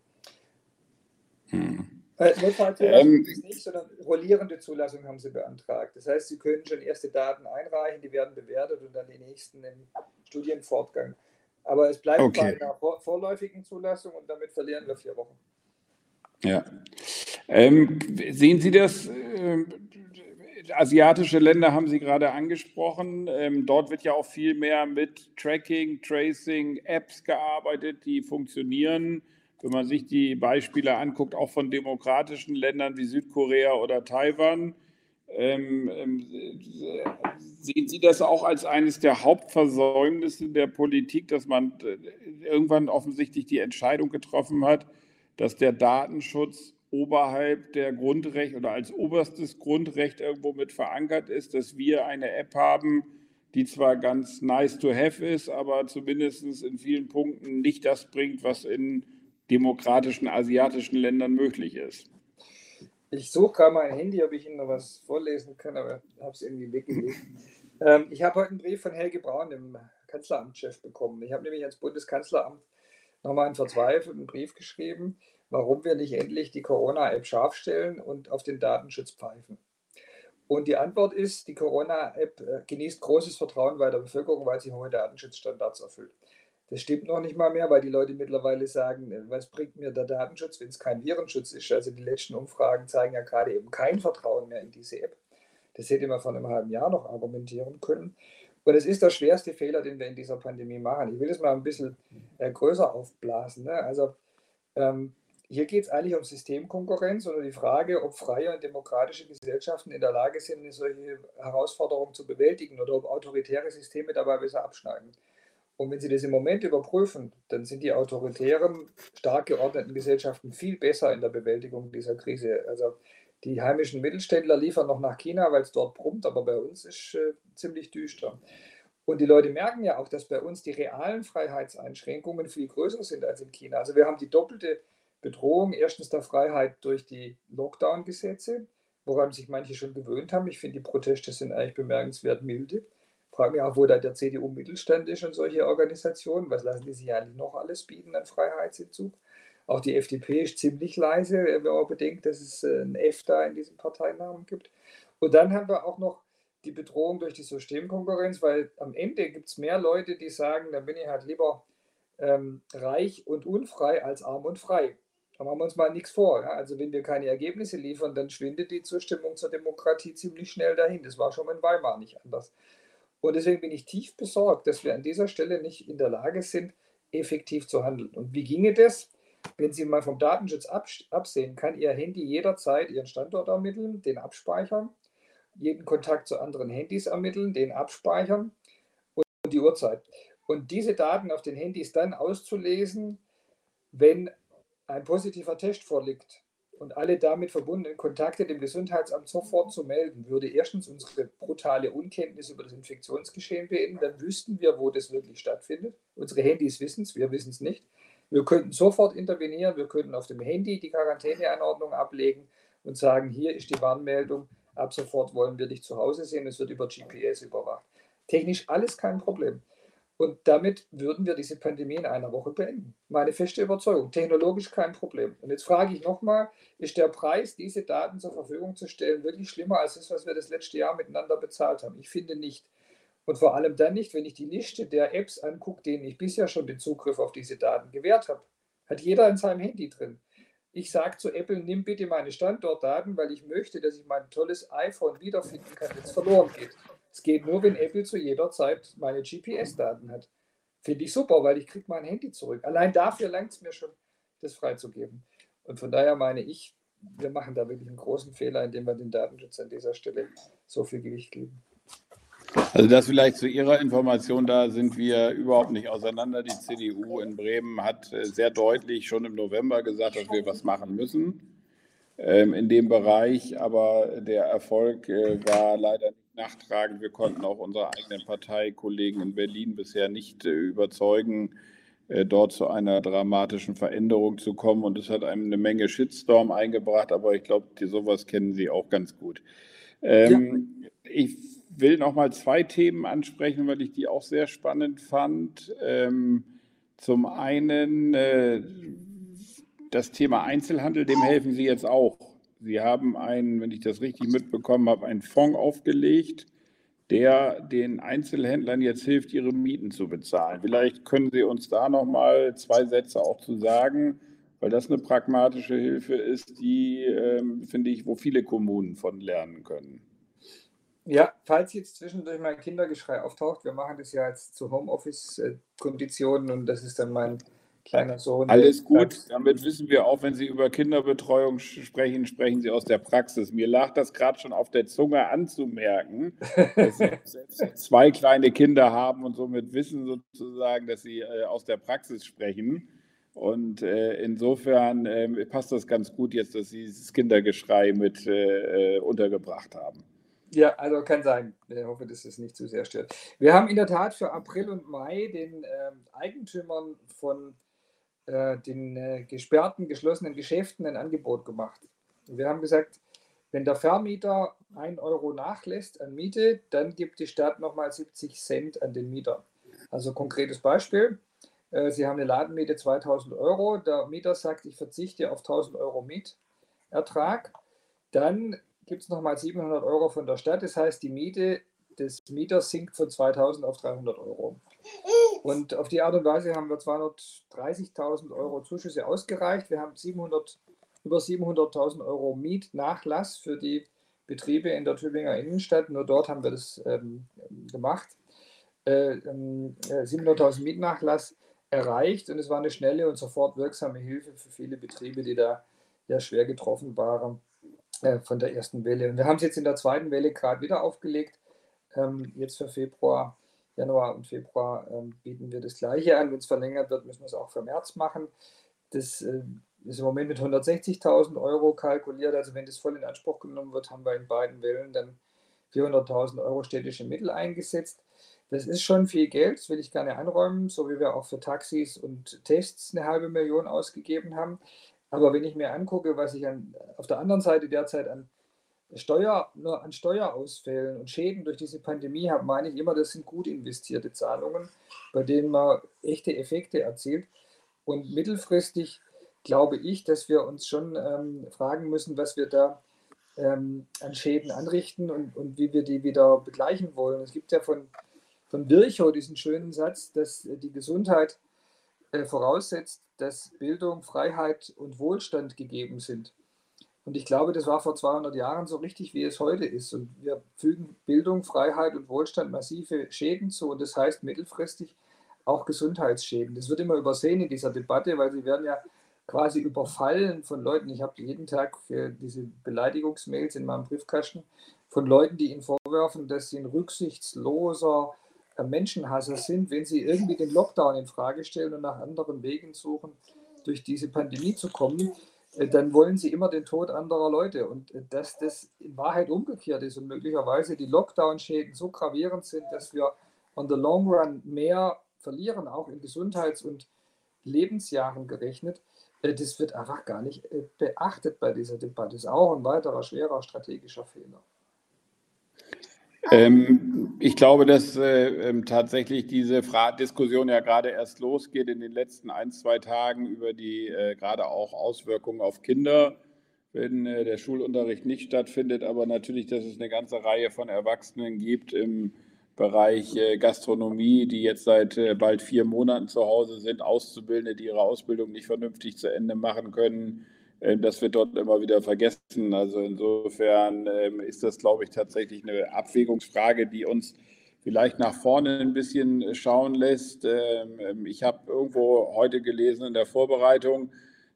Äh, ähm, ist nicht, sondern rollierende Zulassung haben sie beantragt. Das heißt, sie können schon erste Daten einreichen, die werden bewertet und dann die nächsten im Studienfortgang. Aber es bleibt okay. bei einer vorläufigen Zulassung und damit verlieren wir vier Wochen. Ja. Ähm, sehen Sie das? Äh, asiatische Länder haben Sie gerade angesprochen. Ähm, dort wird ja auch viel mehr mit Tracking, Tracing, Apps gearbeitet, die funktionieren wenn man sich die Beispiele anguckt, auch von demokratischen Ländern wie Südkorea oder Taiwan, ähm, ähm, sehen Sie das auch als eines der Hauptversäumnisse der Politik, dass man äh, irgendwann offensichtlich die Entscheidung getroffen hat, dass der Datenschutz oberhalb der Grundrechte oder als oberstes Grundrecht irgendwo mit verankert ist, dass wir eine App haben, die zwar ganz nice to have ist, aber zumindest in vielen Punkten nicht das bringt, was in demokratischen asiatischen Ländern möglich ist. Ich suche gerade mein Handy, ob ich Ihnen noch was vorlesen kann, aber habe es irgendwie weggelegt. ähm, ich habe heute einen Brief von Helge Braun, dem Kanzleramtschef, bekommen. Ich habe nämlich ans Bundeskanzleramt nochmal einen verzweifelten Brief geschrieben, warum wir nicht endlich die Corona-App scharf stellen und auf den Datenschutz pfeifen. Und die Antwort ist, die Corona-App äh, genießt großes Vertrauen bei der Bevölkerung, weil sie hohe Datenschutzstandards erfüllt. Das stimmt noch nicht mal mehr, weil die Leute mittlerweile sagen, äh, was bringt mir der Datenschutz, wenn es kein Virenschutz ist? Also die letzten Umfragen zeigen ja gerade eben kein Vertrauen mehr in diese App. Das hätte man vor einem halben Jahr noch argumentieren können. Und es ist der schwerste Fehler, den wir in dieser Pandemie machen. Ich will es mal ein bisschen äh, größer aufblasen. Ne? Also ähm, hier geht es eigentlich um Systemkonkurrenz oder die Frage, ob freie und demokratische Gesellschaften in der Lage sind, eine solche Herausforderung zu bewältigen oder ob autoritäre Systeme dabei besser abschneiden. Und wenn Sie das im Moment überprüfen, dann sind die autoritären, stark geordneten Gesellschaften viel besser in der Bewältigung dieser Krise. Also die heimischen Mittelständler liefern noch nach China, weil es dort brummt, aber bei uns ist äh, ziemlich düster. Und die Leute merken ja auch, dass bei uns die realen Freiheitseinschränkungen viel größer sind als in China. Also wir haben die doppelte Bedrohung, erstens der Freiheit durch die Lockdown-Gesetze, woran sich manche schon gewöhnt haben. Ich finde, die Proteste sind eigentlich bemerkenswert milde frage mich auch, wo da der CDU-Mittelstand ist und solche Organisationen. Was lassen die sich eigentlich noch alles bieten an Freiheitsentzug? Auch die FDP ist ziemlich leise, wenn man bedenkt, dass es äh, ein F da in diesem Parteinamen gibt. Und dann haben wir auch noch die Bedrohung durch die Systemkonkurrenz, weil am Ende gibt es mehr Leute, die sagen, dann bin ich halt lieber ähm, reich und unfrei als arm und frei. Da machen wir uns mal nichts vor. Ja? Also wenn wir keine Ergebnisse liefern, dann schwindet die Zustimmung zur Demokratie ziemlich schnell dahin. Das war schon in Weimar nicht anders. Und deswegen bin ich tief besorgt, dass wir an dieser Stelle nicht in der Lage sind, effektiv zu handeln. Und wie ginge das? Wenn Sie mal vom Datenschutz absehen, kann Ihr Handy jederzeit Ihren Standort ermitteln, den abspeichern, jeden Kontakt zu anderen Handys ermitteln, den abspeichern und die Uhrzeit. Und diese Daten auf den Handys dann auszulesen, wenn ein positiver Test vorliegt und alle damit verbundenen Kontakte dem Gesundheitsamt sofort zu melden, würde erstens unsere brutale Unkenntnis über das Infektionsgeschehen beenden. Dann wüssten wir, wo das wirklich stattfindet. Unsere Handys wissen es, wir wissen es nicht. Wir könnten sofort intervenieren, wir könnten auf dem Handy die Quarantäneanordnung ablegen und sagen, hier ist die Warnmeldung, ab sofort wollen wir dich zu Hause sehen, es wird über GPS überwacht. Technisch alles kein Problem. Und damit würden wir diese Pandemie in einer Woche beenden. Meine feste Überzeugung. Technologisch kein Problem. Und jetzt frage ich nochmal, ist der Preis, diese Daten zur Verfügung zu stellen, wirklich schlimmer als das, was wir das letzte Jahr miteinander bezahlt haben? Ich finde nicht. Und vor allem dann nicht, wenn ich die Liste der Apps angucke, denen ich bisher schon den Zugriff auf diese Daten gewährt habe. Hat jeder in seinem Handy drin. Ich sage zu Apple, nimm bitte meine Standortdaten, weil ich möchte, dass ich mein tolles iPhone wiederfinden kann, wenn es verloren geht. Es geht nur, wenn Apple zu jeder Zeit meine GPS-Daten hat. Finde ich super, weil ich kriege mein Handy zurück. Allein dafür langt es mir schon, das freizugeben. Und von daher meine ich, wir machen da wirklich einen großen Fehler, indem wir den Datenschutz an dieser Stelle so viel Gewicht geben. Also das vielleicht zu Ihrer Information, da sind wir überhaupt nicht auseinander. Die CDU in Bremen hat äh, sehr deutlich schon im November gesagt, dass wir was machen müssen ähm, in dem Bereich. Aber der Erfolg äh, war leider nicht nachtragend. Wir konnten auch unsere eigenen Parteikollegen in Berlin bisher nicht äh, überzeugen, dort zu einer dramatischen Veränderung zu kommen. Und es hat einem eine Menge Shitstorm eingebracht. Aber ich glaube, sowas kennen Sie auch ganz gut. Ähm, ja. Ich will noch mal zwei Themen ansprechen, weil ich die auch sehr spannend fand. Ähm, zum einen äh, das Thema Einzelhandel, dem helfen Sie jetzt auch. Sie haben einen, wenn ich das richtig mitbekommen habe, einen Fonds aufgelegt, der den Einzelhändlern jetzt hilft, ihre Mieten zu bezahlen. Vielleicht können Sie uns da noch mal zwei Sätze auch zu sagen, weil das eine pragmatische Hilfe ist, die, ähm, finde ich, wo viele Kommunen von lernen können. Ja, falls jetzt zwischendurch mein Kindergeschrei auftaucht, wir machen das ja jetzt zu Homeoffice-Konditionen und das ist dann mein kleiner Sohn. Alles gut, damit wissen wir auch, wenn Sie über Kinderbetreuung sprechen, sprechen Sie aus der Praxis. Mir lag das gerade schon auf der Zunge anzumerken, dass Sie selbst zwei kleine Kinder haben und somit wissen sozusagen, dass Sie äh, aus der Praxis sprechen. Und äh, insofern äh, passt das ganz gut jetzt, dass Sie dieses Kindergeschrei mit äh, äh, untergebracht haben. Ja, also kann sein. Ich hoffe, dass es nicht zu sehr stört. Wir haben in der Tat für April und Mai den äh, Eigentümern von äh, den äh, gesperrten, geschlossenen Geschäften ein Angebot gemacht. Wir haben gesagt, wenn der Vermieter 1 Euro nachlässt an Miete, dann gibt die Stadt nochmal 70 Cent an den Mieter. Also konkretes Beispiel. Äh, Sie haben eine Ladenmiete 2000 Euro. Der Mieter sagt, ich verzichte auf 1000 Euro Mietertrag. Dann gibt es nochmal 700 Euro von der Stadt. Das heißt, die Miete des Mieters sinkt von 2000 auf 300 Euro. Und auf die Art und Weise haben wir 230.000 Euro Zuschüsse ausgereicht. Wir haben 700, über 700.000 Euro Mietnachlass für die Betriebe in der Tübinger Innenstadt. Nur dort haben wir das ähm, gemacht. Äh, äh, 700.000 Mietnachlass erreicht und es war eine schnelle und sofort wirksame Hilfe für viele Betriebe, die da ja schwer getroffen waren äh, von der ersten Welle. Und wir haben es jetzt in der zweiten Welle gerade wieder aufgelegt. Ähm, jetzt für Februar, Januar und Februar ähm, bieten wir das Gleiche an. Wenn es verlängert wird, müssen wir es auch für März machen. Das äh, ist im Moment mit 160.000 Euro kalkuliert. Also wenn das voll in Anspruch genommen wird, haben wir in beiden Wellen dann 400.000 Euro städtische Mittel eingesetzt. Das ist schon viel Geld, das will ich gerne einräumen, so wie wir auch für Taxis und Tests eine halbe Million ausgegeben haben. Aber wenn ich mir angucke, was ich an, auf der anderen Seite derzeit an Steuer, nur an Steuerausfällen und Schäden durch diese Pandemie habe, meine ich immer, das sind gut investierte Zahlungen, bei denen man echte Effekte erzielt. Und mittelfristig glaube ich, dass wir uns schon ähm, fragen müssen, was wir da ähm, an Schäden anrichten und, und wie wir die wieder begleichen wollen. Es gibt ja von, von Virchow diesen schönen Satz, dass die Gesundheit äh, voraussetzt, dass Bildung, Freiheit und Wohlstand gegeben sind. Und ich glaube, das war vor 200 Jahren so richtig, wie es heute ist. Und wir fügen Bildung, Freiheit und Wohlstand massive Schäden zu. Und das heißt mittelfristig auch Gesundheitsschäden. Das wird immer übersehen in dieser Debatte, weil sie werden ja quasi überfallen von Leuten. Ich habe jeden Tag diese Beleidigungsmails in meinem Briefkasten von Leuten, die ihnen vorwerfen, dass sie ein rücksichtsloser, Menschenhasser sind, wenn sie irgendwie den Lockdown in Frage stellen und nach anderen Wegen suchen, durch diese Pandemie zu kommen, äh, dann wollen sie immer den Tod anderer Leute. Und äh, dass das in Wahrheit umgekehrt ist und möglicherweise die Lockdown-Schäden so gravierend sind, dass wir on the long run mehr verlieren, auch in Gesundheits- und Lebensjahren gerechnet, äh, das wird einfach gar nicht beachtet bei dieser Debatte. Das ist auch ein weiterer schwerer strategischer Fehler. Ähm, ich glaube, dass äh, ähm, tatsächlich diese Fra Diskussion ja gerade erst losgeht in den letzten ein, zwei Tagen über die äh, gerade auch Auswirkungen auf Kinder, wenn äh, der Schulunterricht nicht stattfindet, aber natürlich, dass es eine ganze Reihe von Erwachsenen gibt im Bereich äh, Gastronomie, die jetzt seit äh, bald vier Monaten zu Hause sind, Auszubildende, die ihre Ausbildung nicht vernünftig zu Ende machen können. Ähm, das wird dort immer wieder vergessen. Also insofern ähm, ist das, glaube ich, tatsächlich eine Abwägungsfrage, die uns vielleicht nach vorne ein bisschen schauen lässt. Ähm, ich habe irgendwo heute gelesen in der Vorbereitung,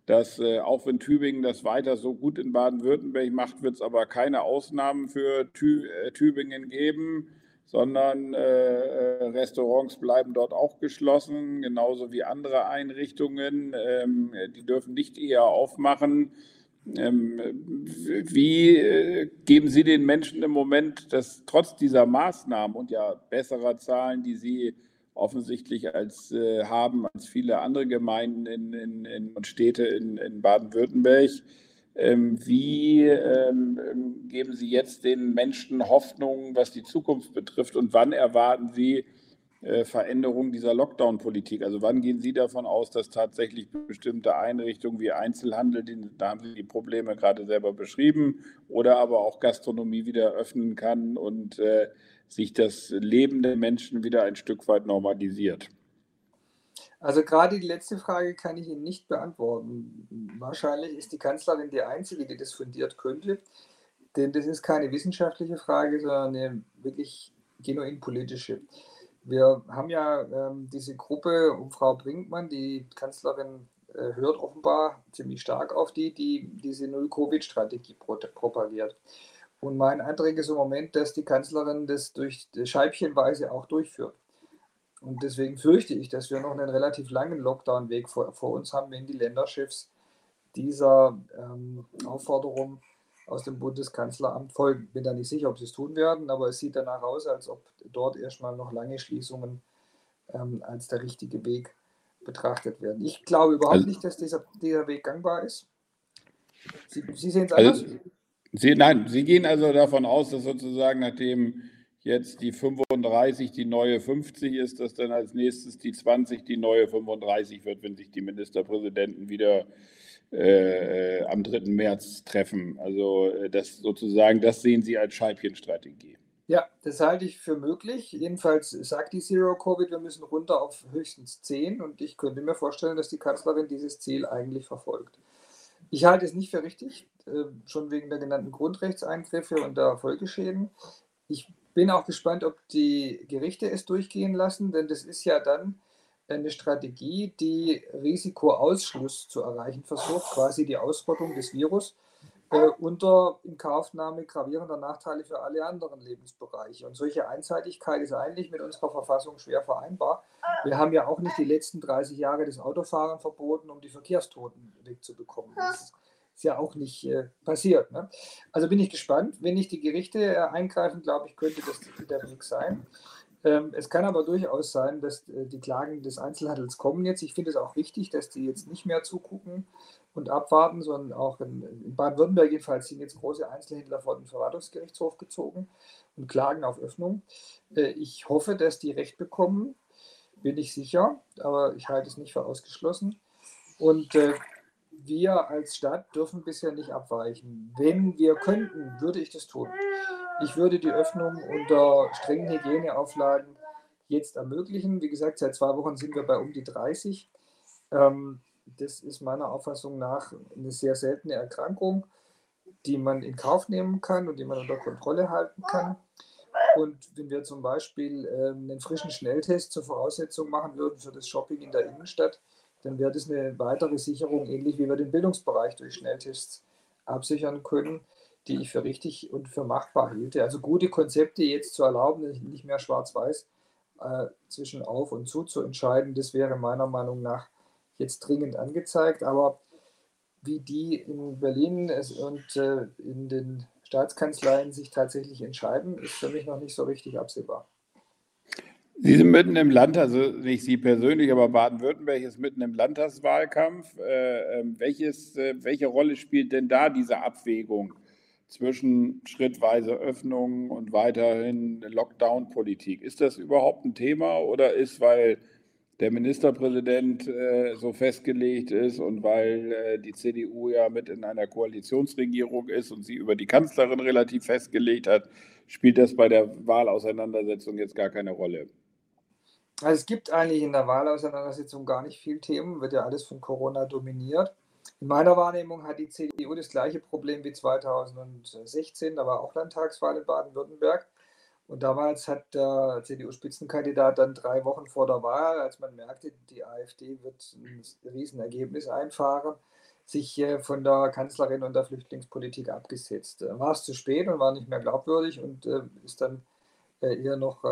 dass äh, auch wenn Tübingen das weiter so gut in Baden-Württemberg macht, wird es aber keine Ausnahmen für äh, Tübingen geben, sondern äh, Restaurants bleiben dort auch geschlossen, genauso wie andere Einrichtungen. Ähm, die dürfen nicht eher aufmachen. Ähm, wie geben Sie den Menschen im Moment, dass trotz dieser Maßnahmen und ja besserer Zahlen, die Sie offensichtlich als äh, haben als viele andere Gemeinden in, in, in und Städte in Baden-Württemberg. Ähm, wie ähm, geben Sie jetzt den Menschen Hoffnung, was die Zukunft betrifft und wann erwarten Sie äh, Veränderungen dieser Lockdown-Politik? Also wann gehen Sie davon aus, dass tatsächlich bestimmte Einrichtungen wie Einzelhandel, da haben Sie die Probleme gerade selber beschrieben, oder aber auch Gastronomie wieder öffnen kann und äh, sich das Leben der Menschen wieder ein Stück weit normalisiert? Also gerade die letzte Frage kann ich Ihnen nicht beantworten. Wahrscheinlich ist die Kanzlerin die Einzige, die das fundiert könnte, denn das ist keine wissenschaftliche Frage, sondern eine wirklich genuin politische. Wir haben ja ähm, diese Gruppe um Frau Brinkmann, die Kanzlerin äh, hört offenbar ziemlich stark auf die, die diese Null-Covid-Strategie propagiert. Und mein Eindruck ist im Moment, dass die Kanzlerin das durch Scheibchenweise auch durchführt. Und deswegen fürchte ich, dass wir noch einen relativ langen Lockdown-Weg vor, vor, uns haben, wenn die Länderchefs dieser ähm, Aufforderung aus dem Bundeskanzleramt folgen. Bin da nicht sicher, ob sie es tun werden, aber es sieht danach aus, als ob dort erstmal noch lange Schließungen ähm, als der richtige Weg betrachtet werden. Ich glaube überhaupt also, nicht, dass dieser, dieser Weg gangbar ist. Sie, sie sehen es also anders? Also, Sie, nein, Sie gehen also davon aus, dass sozusagen nachdem jetzt die 35 die neue 50 ist, dass dann als nächstes die 20 die neue 35 wird, wenn sich die Ministerpräsidenten wieder äh, am 3. März treffen. Also äh, das sozusagen, das sehen Sie als Scheibchenstrategie. Ja, das halte ich für möglich. Jedenfalls sagt die Zero Covid, wir müssen runter auf höchstens 10 und ich könnte mir vorstellen, dass die Kanzlerin dieses Ziel eigentlich verfolgt. Ich halte es nicht für richtig, äh, schon wegen der genannten Grundrechtseingriffe und der Folgeschäden. Ich bin auch gespannt, ob die Gerichte es durchgehen lassen, denn das ist ja dann eine Strategie, die Risikoausschluss zu erreichen versucht, quasi die Ausrottung des Virus äh, unter Inkaufnahme gravierender Nachteile für alle anderen Lebensbereiche. Und solche Einseitigkeit ist eigentlich mit unserer Verfassung schwer vereinbar. Wir haben ja auch nicht die letzten 30 Jahre des Autofahren verboten, um die Verkehrstoten wegzubekommen. Das ist ja auch nicht äh, passiert. Ne? Also bin ich gespannt. Wenn nicht die Gerichte äh, eingreifen, glaube ich, könnte das der Weg sein. Ähm, es kann aber durchaus sein, dass äh, die Klagen des Einzelhandels kommen jetzt. Ich finde es auch wichtig, dass die jetzt nicht mehr zugucken und abwarten, sondern auch in, in Baden-Württemberg jedenfalls sind jetzt große Einzelhändler vor den Verwaltungsgerichtshof gezogen und klagen auf Öffnung. Äh, ich hoffe, dass die Recht bekommen, bin ich sicher, aber ich halte es nicht für ausgeschlossen. Und äh, wir als Stadt dürfen bisher nicht abweichen. Wenn wir könnten, würde ich das tun. Ich würde die Öffnung unter strengen Hygieneauflagen jetzt ermöglichen. Wie gesagt, seit zwei Wochen sind wir bei um die 30. Ähm, das ist meiner Auffassung nach eine sehr seltene Erkrankung, die man in Kauf nehmen kann und die man unter Kontrolle halten kann. Und wenn wir zum Beispiel äh, einen frischen Schnelltest zur Voraussetzung machen würden für das Shopping in der Innenstadt, dann wäre das eine weitere Sicherung, ähnlich wie wir den Bildungsbereich durch Schnelltests absichern können, die ich für richtig und für machbar hielte. Also gute Konzepte jetzt zu erlauben, nicht mehr schwarz-weiß äh, zwischen auf und zu zu entscheiden, das wäre meiner Meinung nach jetzt dringend angezeigt, aber wie die in Berlin und äh, in den Staatskanzleien sich tatsächlich entscheiden, ist für mich noch nicht so richtig absehbar. Sie sind mitten im Land, also nicht Sie persönlich, aber Baden-Württemberg ist mitten im Landtagswahlkampf. Äh, ähm, welches, äh, welche Rolle spielt denn da diese Abwägung zwischen schrittweise Öffnung und weiterhin Lockdown-Politik? Ist das überhaupt ein Thema oder ist, weil der Ministerpräsident äh, so festgelegt ist und weil äh, die CDU ja mit in einer Koalitionsregierung ist und sie über die Kanzlerin relativ festgelegt hat, spielt das bei der Wahlauseinandersetzung jetzt gar keine Rolle. Also es gibt eigentlich in der Wahlauseinandersetzung gar nicht viel Themen, wird ja alles von Corona dominiert. In meiner Wahrnehmung hat die CDU das gleiche Problem wie 2016, da war auch Landtagswahl in Baden-Württemberg. Und damals hat der CDU-Spitzenkandidat dann drei Wochen vor der Wahl, als man merkte, die AfD wird ein Riesenergebnis einfahren, sich äh, von der Kanzlerin und der Flüchtlingspolitik abgesetzt. War es zu spät und war nicht mehr glaubwürdig und äh, ist dann äh, eher noch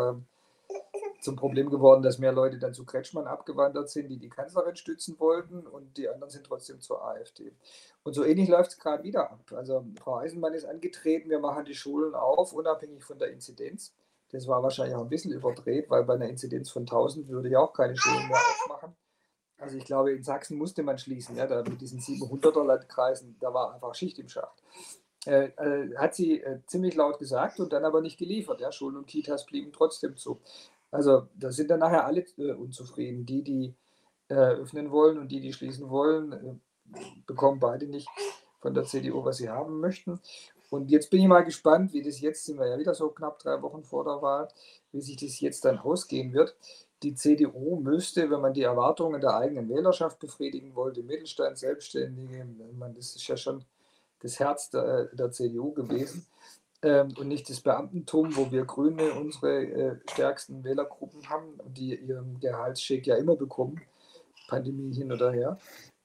zum Problem geworden, dass mehr Leute dann zu Kretschmann abgewandert sind, die die Kanzlerin stützen wollten und die anderen sind trotzdem zur AfD. Und so ähnlich läuft es gerade wieder ab. Also Frau Eisenmann ist angetreten, wir machen die Schulen auf, unabhängig von der Inzidenz. Das war wahrscheinlich auch ein bisschen überdreht, weil bei einer Inzidenz von 1000 würde ich auch keine Schulen mehr aufmachen. Also ich glaube, in Sachsen musste man schließen, ja, da mit diesen 700er Landkreisen, da war einfach Schicht im Schacht. Äh, äh, hat sie äh, ziemlich laut gesagt und dann aber nicht geliefert. Ja, Schulen und Kitas blieben trotzdem zu. Also da sind dann nachher alle äh, unzufrieden. Die, die äh, öffnen wollen und die, die schließen wollen, äh, bekommen beide nicht von der CDU, was sie haben möchten. Und jetzt bin ich mal gespannt, wie das jetzt, sind wir ja wieder so knapp drei Wochen vor der Wahl, wie sich das jetzt dann ausgehen wird. Die CDU müsste, wenn man die Erwartungen der eigenen Wählerschaft befriedigen wollte, Mittelstand, Selbstständige, man, das ist ja schon das Herz der, der CDU gewesen, ähm, und nicht das Beamtentum, wo wir Grüne unsere äh, stärksten Wählergruppen haben die ihren Gehaltsschick ja immer bekommen, Pandemie hin oder her,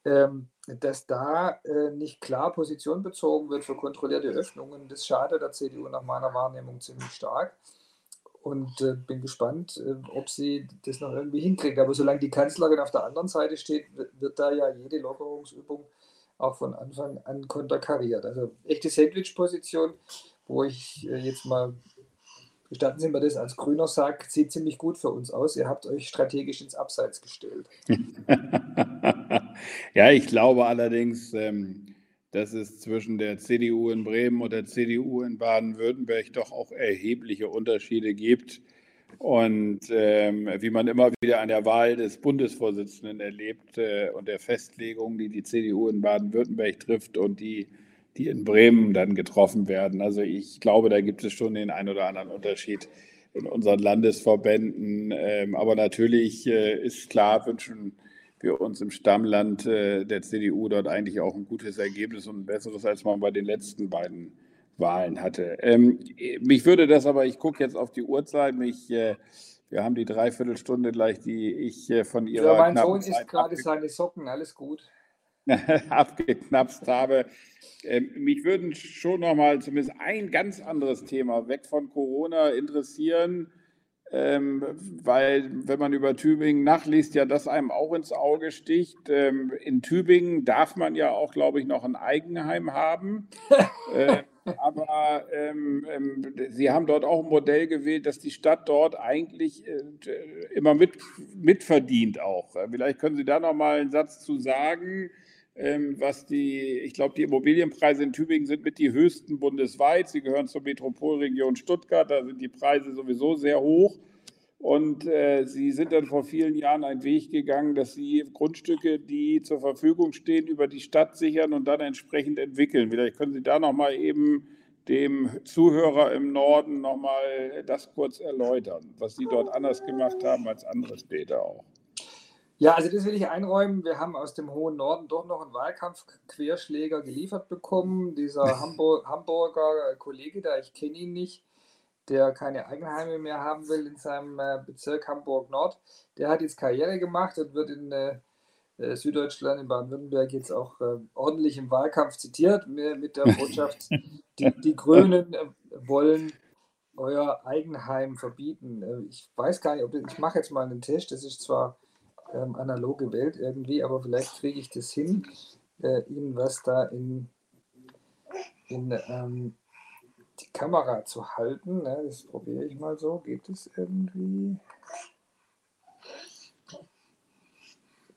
ähm, dass da äh, nicht klar Position bezogen wird für kontrollierte Öffnungen. Das schadet der CDU nach meiner Wahrnehmung ziemlich stark. Und äh, bin gespannt, äh, ob sie das noch irgendwie hinkriegt. Aber solange die Kanzlerin auf der anderen Seite steht, wird da ja jede Lockerungsübung auch von Anfang an konterkariert. Also echte Sandwich-Position wo ich äh, jetzt mal, gestatten Sie mir das als Grüner sage, sieht ziemlich gut für uns aus. Ihr habt euch strategisch ins Abseits gestellt. ja, ich glaube allerdings, ähm, dass es zwischen der CDU in Bremen und der CDU in Baden-Württemberg doch auch erhebliche Unterschiede gibt. Und ähm, wie man immer wieder an der Wahl des Bundesvorsitzenden erlebt äh, und der Festlegung, die die CDU in Baden-Württemberg trifft und die die in Bremen dann getroffen werden. Also ich glaube, da gibt es schon den einen oder anderen Unterschied in unseren Landesverbänden. Ähm, aber natürlich äh, ist klar, wünschen wir uns im Stammland äh, der CDU dort eigentlich auch ein gutes Ergebnis und ein besseres, als man bei den letzten beiden Wahlen hatte. Ähm, mich würde das aber, ich gucke jetzt auf die Uhrzeit, mich, äh, wir haben die Dreiviertelstunde gleich, die ich von Ihrer. Ja, mein Sohn isst gerade seine Socken, alles gut. abgeknapst habe. Ähm, mich würden schon noch mal zumindest ein ganz anderes Thema weg von Corona interessieren, ähm, weil wenn man über Tübingen nachliest, ja das einem auch ins Auge sticht. Ähm, in Tübingen darf man ja auch, glaube ich, noch ein Eigenheim haben. äh, aber ähm, ähm, Sie haben dort auch ein Modell gewählt, dass die Stadt dort eigentlich äh, immer mit, mitverdient auch. Vielleicht können Sie da noch mal einen Satz zu sagen ähm, was die, ich glaube, die Immobilienpreise in Tübingen sind mit die höchsten bundesweit. Sie gehören zur Metropolregion Stuttgart, da sind die Preise sowieso sehr hoch. Und äh, Sie sind dann vor vielen Jahren einen Weg gegangen, dass Sie Grundstücke, die zur Verfügung stehen, über die Stadt sichern und dann entsprechend entwickeln. Vielleicht können Sie da noch mal eben dem Zuhörer im Norden noch mal das kurz erläutern, was Sie dort anders gemacht haben als andere Städte auch. Ja, also das will ich einräumen. Wir haben aus dem hohen Norden doch noch einen Wahlkampfquerschläger geliefert bekommen. Dieser Hamburg, Hamburger Kollege da, ich kenne ihn nicht, der keine Eigenheime mehr haben will in seinem äh, Bezirk Hamburg Nord, der hat jetzt Karriere gemacht und wird in äh, äh Süddeutschland, in Baden-Württemberg jetzt auch äh, ordentlich im Wahlkampf zitiert mit der Botschaft, die, die Grünen äh, wollen euer Eigenheim verbieten. Äh, ich weiß gar nicht, ob ich mache jetzt mal einen Test. Das ist zwar ähm, analoge Welt irgendwie, aber vielleicht kriege ich das hin, äh, Ihnen was da in, in ähm, die Kamera zu halten. Ne? Das probiere ich mal so. Geht es irgendwie?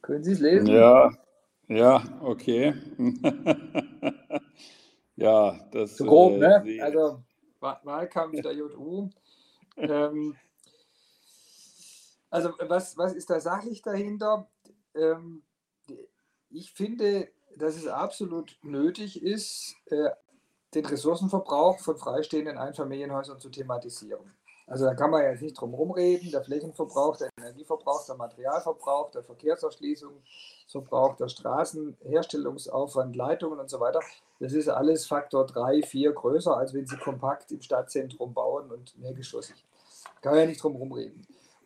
Können Sie es lesen? Ja, ja, okay. ja, das. Zu grob, äh, ne? Also Wahlkampf der JU. ähm, Also was, was ist da sachlich dahinter? Ähm, ich finde, dass es absolut nötig ist, äh, den Ressourcenverbrauch von freistehenden Einfamilienhäusern zu thematisieren. Also da kann man jetzt nicht drum rumreden, der Flächenverbrauch, der Energieverbrauch, der Materialverbrauch, der Verkehrserschließungsverbrauch, der Straßenherstellungsaufwand, Leitungen und so weiter, das ist alles Faktor 3, 4 größer, als wenn sie kompakt im Stadtzentrum bauen und mehrgeschossig. Kann man ja nicht drum rumreden.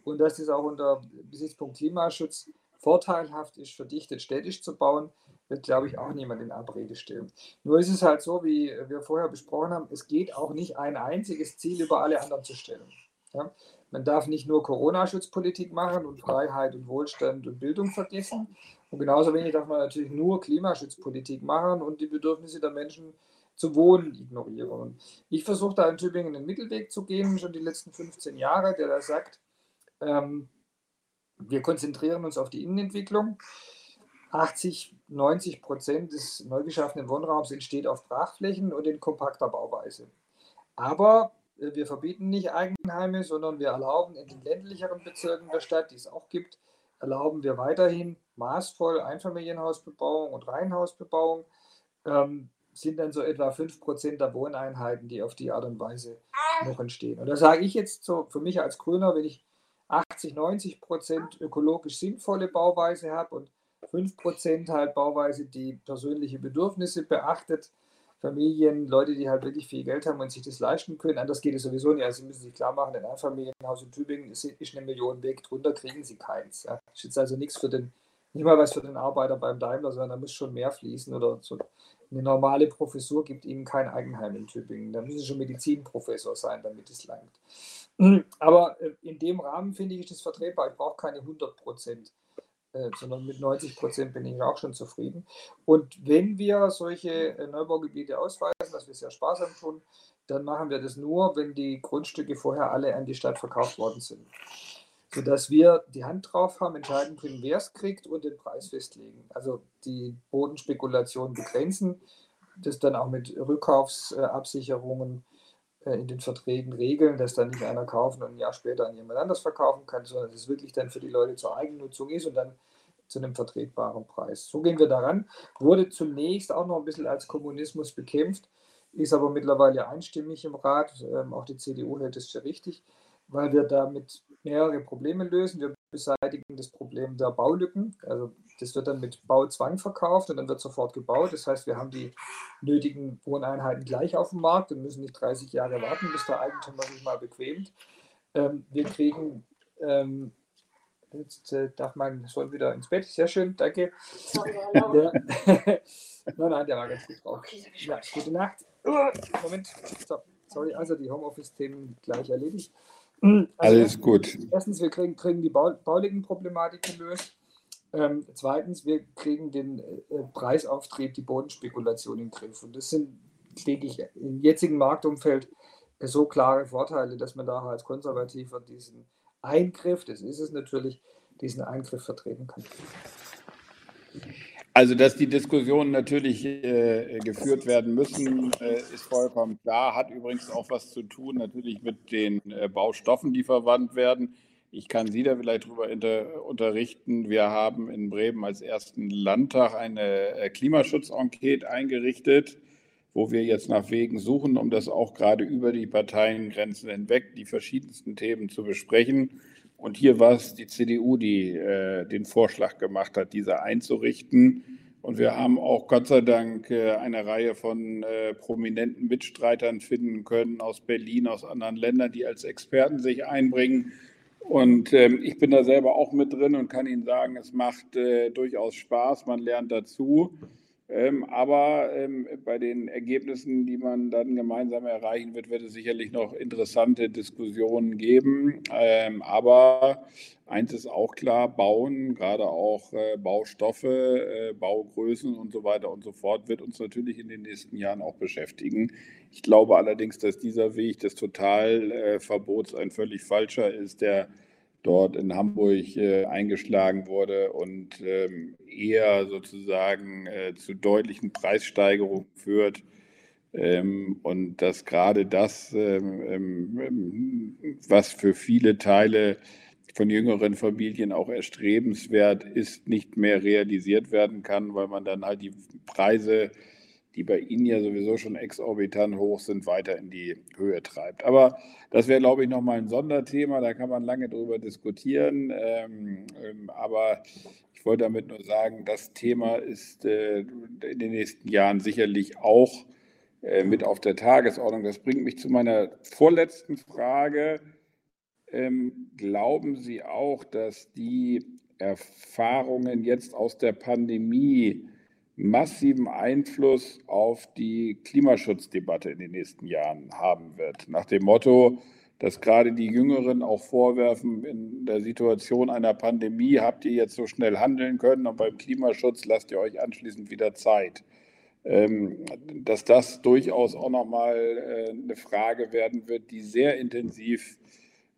Und dass das auch unter Besitzpunkt Klimaschutz vorteilhaft ist, verdichtet städtisch zu bauen, wird, glaube ich, auch niemand in Abrede stellen. Nur ist es halt so, wie wir vorher besprochen haben, es geht auch nicht ein einziges Ziel über alle anderen zu stellen. Ja? Man darf nicht nur Corona-Schutzpolitik machen und Freiheit und Wohlstand und Bildung vergessen. Und genauso wenig darf man natürlich nur Klimaschutzpolitik machen und die Bedürfnisse der Menschen zu wohnen ignorieren. Ich versuche da in Tübingen einen Mittelweg zu gehen, schon die letzten 15 Jahre, der da sagt, ähm, wir konzentrieren uns auf die Innenentwicklung. 80, 90 Prozent des neu geschaffenen Wohnraums entsteht auf Brachflächen und in kompakter Bauweise. Aber äh, wir verbieten nicht Eigenheime, sondern wir erlauben in den ländlicheren Bezirken der Stadt, die es auch gibt, erlauben wir weiterhin maßvoll Einfamilienhausbebauung und Reihenhausbebauung. Ähm, sind dann so etwa 5% der Wohneinheiten, die auf die Art und Weise noch entstehen. Und da sage ich jetzt so für mich als Grüner, wenn ich 80, 90% ökologisch sinnvolle Bauweise habe und 5% halt Bauweise, die persönliche Bedürfnisse beachtet. Familien, Leute, die halt wirklich viel Geld haben und sich das leisten können. Anders geht es sowieso nicht. Also Sie müssen sich klar machen, ein Einfamilienhaus in Tübingen ist, eine Million weg, drunter kriegen Sie keins. Ja. Das ist jetzt also nichts für den, nicht mal was für den Arbeiter beim Daimler, sondern da muss schon mehr fließen oder so. Eine normale Professur gibt Ihnen kein Eigenheim in Tübingen. Da müssen Sie schon Medizinprofessor sein, damit es langt. Aber äh, in dem Rahmen finde ich das vertretbar. Ich brauche keine 100 Prozent äh, sondern mit 90 Prozent bin ich auch schon zufrieden. Und wenn wir solche äh, Neubaugebiete ausweisen, was wir sehr sparsam tun, dann machen wir das nur, wenn die Grundstücke vorher alle an die Stadt verkauft worden sind. Sodass wir die Hand drauf haben, entscheiden können, wer es kriegt und den Preis festlegen. Also die Bodenspekulation begrenzen, das dann auch mit Rückkaufsabsicherungen in den Verträgen regeln, dass dann nicht einer kaufen und ein Jahr später an jemand anders verkaufen kann, sondern dass es wirklich dann für die Leute zur Eigennutzung ist und dann zu einem vertretbaren Preis. So gehen wir daran. Wurde zunächst auch noch ein bisschen als Kommunismus bekämpft, ist aber mittlerweile einstimmig im Rat. Ähm, auch die CDU hält es für richtig, weil wir damit mehrere Probleme lösen. Wir beseitigen das Problem der Baulücken. Also das wird dann mit Bauzwang verkauft und dann wird sofort gebaut. Das heißt, wir haben die nötigen Wohneinheiten gleich auf dem Markt und müssen nicht 30 Jahre warten, bis der Eigentümer sich mal bequemt. Ähm, wir kriegen ähm, Jetzt äh, darf mein Sohn wieder ins Bett. Sehr schön, danke. Sorry, ja. nein, nein, der war ganz gut drauf. Okay, ja, gute Nacht. Moment. So, sorry, also die Homeoffice-Themen gleich erledigt. Also, Alles gut. Erstens, wir kriegen, kriegen die Bau, baulichen Problematik gelöst. Ähm, zweitens, wir kriegen den äh, Preisauftrieb, die Bodenspekulation in den Griff. Und das sind, denke ich, im jetzigen Marktumfeld so klare Vorteile, dass man da als Konservativer diesen Eingriff, das ist es natürlich, diesen Eingriff vertreten kann. Also, dass die Diskussionen natürlich äh, geführt werden müssen, äh, ist vollkommen klar. Hat übrigens auch was zu tun, natürlich mit den äh, Baustoffen, die verwandt werden. Ich kann Sie da vielleicht darüber unterrichten. Wir haben in Bremen als ersten Landtag eine äh, Klimaschutz-Enquete eingerichtet, wo wir jetzt nach Wegen suchen, um das auch gerade über die Parteiengrenzen hinweg, die verschiedensten Themen zu besprechen. Und hier war es die CDU, die äh, den Vorschlag gemacht hat, diese einzurichten. Und wir haben auch Gott sei Dank äh, eine Reihe von äh, prominenten Mitstreitern finden können aus Berlin, aus anderen Ländern, die als Experten sich einbringen. Und ähm, ich bin da selber auch mit drin und kann Ihnen sagen, es macht äh, durchaus Spaß, man lernt dazu. Ähm, aber ähm, bei den Ergebnissen, die man dann gemeinsam erreichen wird, wird es sicherlich noch interessante Diskussionen geben. Ähm, aber eins ist auch klar, Bauen, gerade auch äh, Baustoffe, äh, Baugrößen und so weiter und so fort, wird uns natürlich in den nächsten Jahren auch beschäftigen. Ich glaube allerdings, dass dieser Weg des Totalverbots ein völlig falscher ist, der dort in Hamburg äh, eingeschlagen wurde und ähm, eher sozusagen äh, zu deutlichen Preissteigerungen führt. Ähm, und dass gerade das, ähm, ähm was für viele Teile von jüngeren Familien auch erstrebenswert ist, nicht mehr realisiert werden kann, weil man dann halt die Preise, die bei Ihnen ja sowieso schon exorbitant hoch sind, weiter in die Höhe treibt. Aber das wäre, glaube ich, nochmal ein Sonderthema, da kann man lange drüber diskutieren. Ähm, ähm, aber ich wollte damit nur sagen, das Thema ist äh, in den nächsten Jahren sicherlich auch äh, mit auf der Tagesordnung. Das bringt mich zu meiner vorletzten Frage. Ähm, glauben Sie auch, dass die Erfahrungen jetzt aus der Pandemie massiven Einfluss auf die Klimaschutzdebatte in den nächsten Jahren haben wird? Nach dem Motto, dass gerade die Jüngeren auch vorwerfen, in der Situation einer Pandemie habt ihr jetzt so schnell handeln können und beim Klimaschutz lasst ihr euch anschließend wieder Zeit. Ähm, dass das durchaus auch nochmal äh, eine Frage werden wird, die sehr intensiv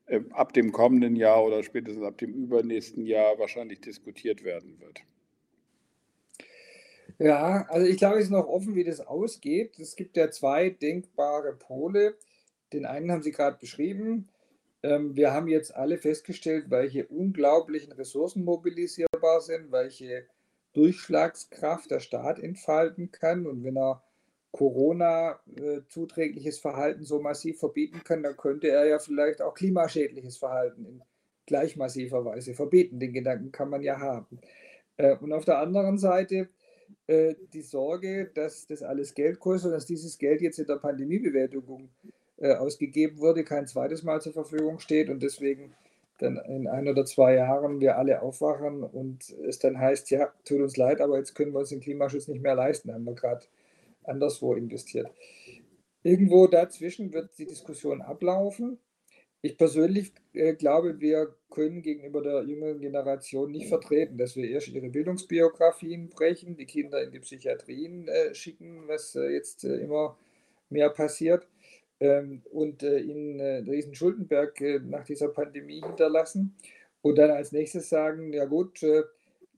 äh, ab dem kommenden Jahr oder spätestens ab dem übernächsten Jahr wahrscheinlich diskutiert werden wird. Ja, also ich glaube, es ist noch offen, wie das ausgeht. Es gibt ja zwei denkbare Pole. Den einen haben Sie gerade beschrieben. Ähm, wir haben jetzt alle festgestellt, welche unglaublichen Ressourcen mobilisierbar sind, welche Durchschlagskraft der Staat entfalten kann. Und wenn er Corona-zuträgliches äh, Verhalten so massiv verbieten kann, dann könnte er ja vielleicht auch klimaschädliches Verhalten in gleich massiver Weise verbieten. Den Gedanken kann man ja haben. Äh, und auf der anderen Seite äh, die Sorge, dass das alles Geld kostet und dass dieses Geld jetzt in der Pandemiebewältigung ausgegeben wurde, kein zweites Mal zur Verfügung steht und deswegen dann in ein oder zwei Jahren wir alle aufwachen und es dann heißt, ja, tut uns leid, aber jetzt können wir uns den Klimaschutz nicht mehr leisten, haben wir gerade anderswo investiert. Irgendwo dazwischen wird die Diskussion ablaufen. Ich persönlich äh, glaube, wir können gegenüber der jüngeren Generation nicht vertreten, dass wir erst ihre Bildungsbiografien brechen, die Kinder in die Psychiatrien äh, schicken, was äh, jetzt äh, immer mehr passiert, und äh, ihnen einen riesen Schuldenberg äh, nach dieser Pandemie hinterlassen und dann als nächstes sagen, ja gut,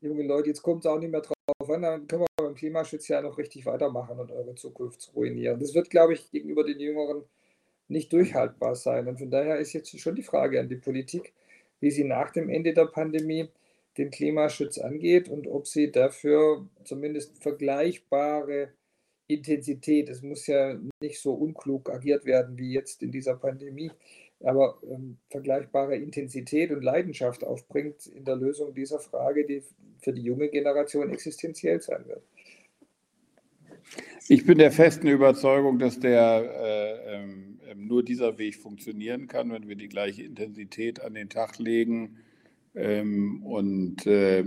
junge Leute, jetzt kommt es auch nicht mehr drauf an, dann können wir beim Klimaschutz ja noch richtig weitermachen und eure Zukunft ruinieren. Das wird, glaube ich, gegenüber den Jüngeren nicht durchhaltbar sein. Und von daher ist jetzt schon die Frage an die Politik, wie sie nach dem Ende der Pandemie den Klimaschutz angeht und ob sie dafür zumindest vergleichbare Intensität, es muss ja nicht so unklug agiert werden wie jetzt in dieser Pandemie, aber ähm, vergleichbare Intensität und Leidenschaft aufbringt in der Lösung dieser Frage, die für die junge Generation existenziell sein wird. Ich bin der festen Überzeugung, dass der, äh, ähm, nur dieser Weg funktionieren kann, wenn wir die gleiche Intensität an den Tag legen ähm, und äh,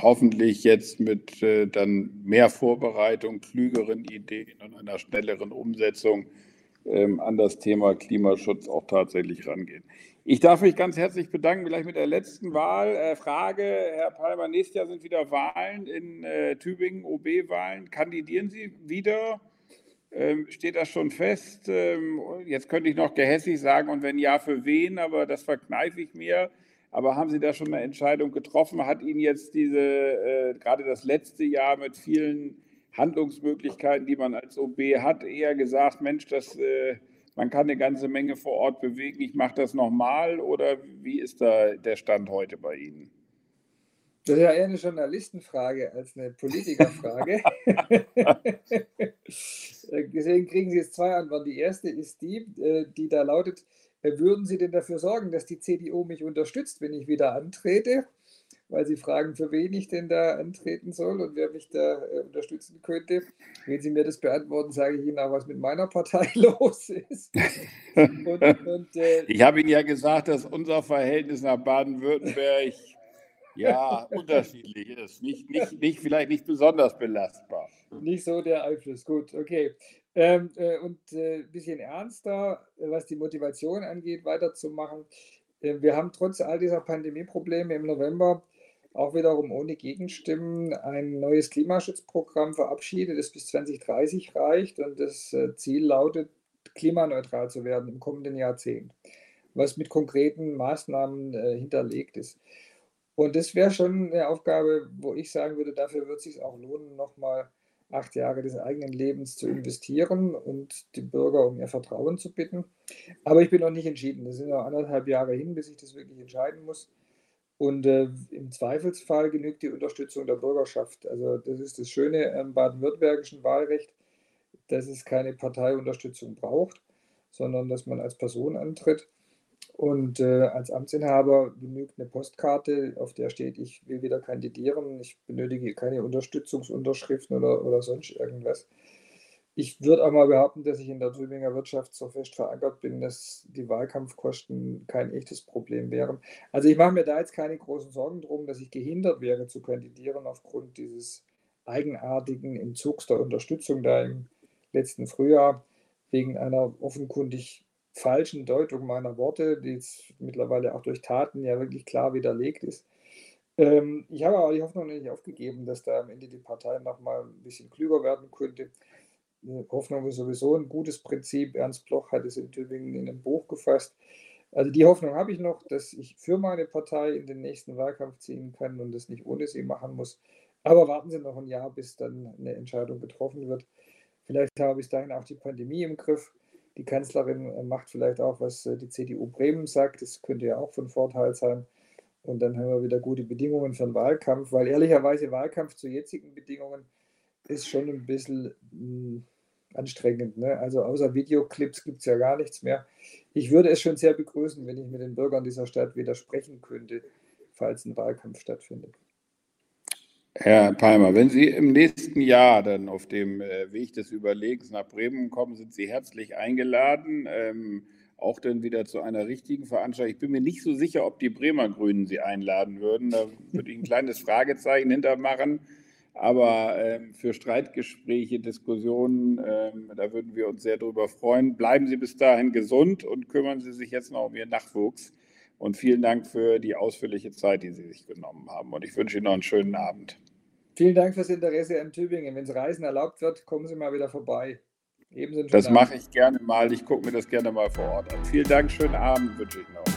hoffentlich jetzt mit äh, dann mehr Vorbereitung, klügeren Ideen und einer schnelleren Umsetzung ähm, an das Thema Klimaschutz auch tatsächlich rangehen. Ich darf mich ganz herzlich bedanken, vielleicht mit der letzten Wahl. Äh, Herr Palmer, nächstes Jahr sind wieder Wahlen in äh, Tübingen, OB-Wahlen. Kandidieren Sie wieder? Ähm, steht das schon fest? Ähm, jetzt könnte ich noch gehässig sagen, und wenn ja, für wen? Aber das verkneife ich mir. Aber haben Sie da schon eine Entscheidung getroffen? Hat Ihnen jetzt diese, äh, gerade das letzte Jahr mit vielen Handlungsmöglichkeiten, die man als OB hat, eher gesagt, Mensch, das äh, man kann eine ganze Menge vor Ort bewegen. Ich mache das nochmal oder wie ist da der Stand heute bei Ihnen? Das ist ja eher eine Journalistenfrage als eine Politikerfrage. Deswegen kriegen Sie jetzt zwei Antworten. Die erste ist die, äh, die da lautet, äh, würden Sie denn dafür sorgen, dass die CDU mich unterstützt, wenn ich wieder antrete? weil Sie fragen, für wen ich denn da antreten soll und wer mich da äh, unterstützen könnte. Wenn Sie mir das beantworten, sage ich Ihnen auch, was mit meiner Partei los ist. Und, und, äh, ich habe Ihnen ja gesagt, dass unser Verhältnis nach Baden-Württemberg ja unterschiedlich ist. Nicht, nicht, nicht, vielleicht nicht besonders belastbar. Nicht so der Einfluss. Gut, okay. Ähm, äh, und ein äh, bisschen ernster, was die Motivation angeht, weiterzumachen. Äh, wir haben trotz all dieser Pandemieprobleme im November auch wiederum ohne Gegenstimmen ein neues Klimaschutzprogramm verabschiedet, das bis 2030 reicht und das äh, Ziel lautet, klimaneutral zu werden im kommenden Jahrzehnt, was mit konkreten Maßnahmen äh, hinterlegt ist. Und das wäre schon eine Aufgabe, wo ich sagen würde, dafür wird es sich auch lohnen, nochmal acht Jahre des eigenen Lebens zu investieren und die Bürger um ihr Vertrauen zu bitten. Aber ich bin noch nicht entschieden. Das sind noch anderthalb Jahre hin, bis ich das wirklich entscheiden muss. Und äh, im Zweifelsfall genügt die Unterstützung der Bürgerschaft. Also das ist das Schöne am baden-württembergischen Wahlrecht, dass es keine Parteiunterstützung braucht, sondern dass man als Person antritt. Und äh, als Amtsinhaber genügt eine Postkarte, auf der steht, ich will wieder kandidieren, ich benötige keine Unterstützungsunterschriften oder, oder sonst irgendwas. Ich würde auch mal behaupten, dass ich in der Tübinger Wirtschaft so fest verankert bin, dass die Wahlkampfkosten kein echtes Problem wären. Also ich mache mir da jetzt keine großen Sorgen drum, dass ich gehindert wäre zu kandidieren aufgrund dieses eigenartigen Entzugs der Unterstützung da im letzten Frühjahr wegen einer offenkundig falschen Deutung meiner Worte, die jetzt mittlerweile auch durch Taten ja wirklich klar widerlegt ist. Ähm, ich habe aber die Hoffnung nicht aufgegeben, dass da am Ende die Partei noch mal ein bisschen klüger werden könnte. Hoffnung ist sowieso ein gutes Prinzip. Ernst Bloch hat es in Tübingen in einem Buch gefasst. Also die Hoffnung habe ich noch, dass ich für meine Partei in den nächsten Wahlkampf ziehen kann und das nicht ohne sie machen muss. Aber warten Sie noch ein Jahr, bis dann eine Entscheidung getroffen wird. Vielleicht habe ich dahin auch die Pandemie im Griff. Die Kanzlerin äh, macht vielleicht auch, was äh, die CDU Bremen sagt. Das könnte ja auch von Vorteil sein. Und dann haben wir wieder gute Bedingungen für einen Wahlkampf, weil ehrlicherweise Wahlkampf zu jetzigen Bedingungen ist schon ein bisschen hm, anstrengend. Ne? Also außer Videoclips gibt es ja gar nichts mehr. Ich würde es schon sehr begrüßen, wenn ich mit den Bürgern dieser Stadt widersprechen könnte, falls ein Wahlkampf stattfindet. Herr Palmer, wenn Sie im nächsten Jahr dann auf dem äh, Weg des Überlegens nach Bremen kommen, sind Sie herzlich eingeladen. Ähm, auch dann wieder zu einer richtigen Veranstaltung. Ich bin mir nicht so sicher, ob die Bremer Grünen Sie einladen würden. Da würde ich ein kleines Fragezeichen hintermachen. Aber ähm, für Streitgespräche, Diskussionen, ähm, da würden wir uns sehr darüber freuen. Bleiben Sie bis dahin gesund und kümmern Sie sich jetzt noch um Ihren Nachwuchs. Und vielen Dank für die ausführliche Zeit, die Sie sich genommen haben. Und ich wünsche Ihnen noch einen schönen Abend. Vielen Dank fürs Interesse an Tübingen. Wenn es Reisen erlaubt wird, kommen Sie mal wieder vorbei. das mache ich gerne mal. Ich gucke mir das gerne mal vor Ort an. Vielen Dank, schönen Abend wünsche ich noch.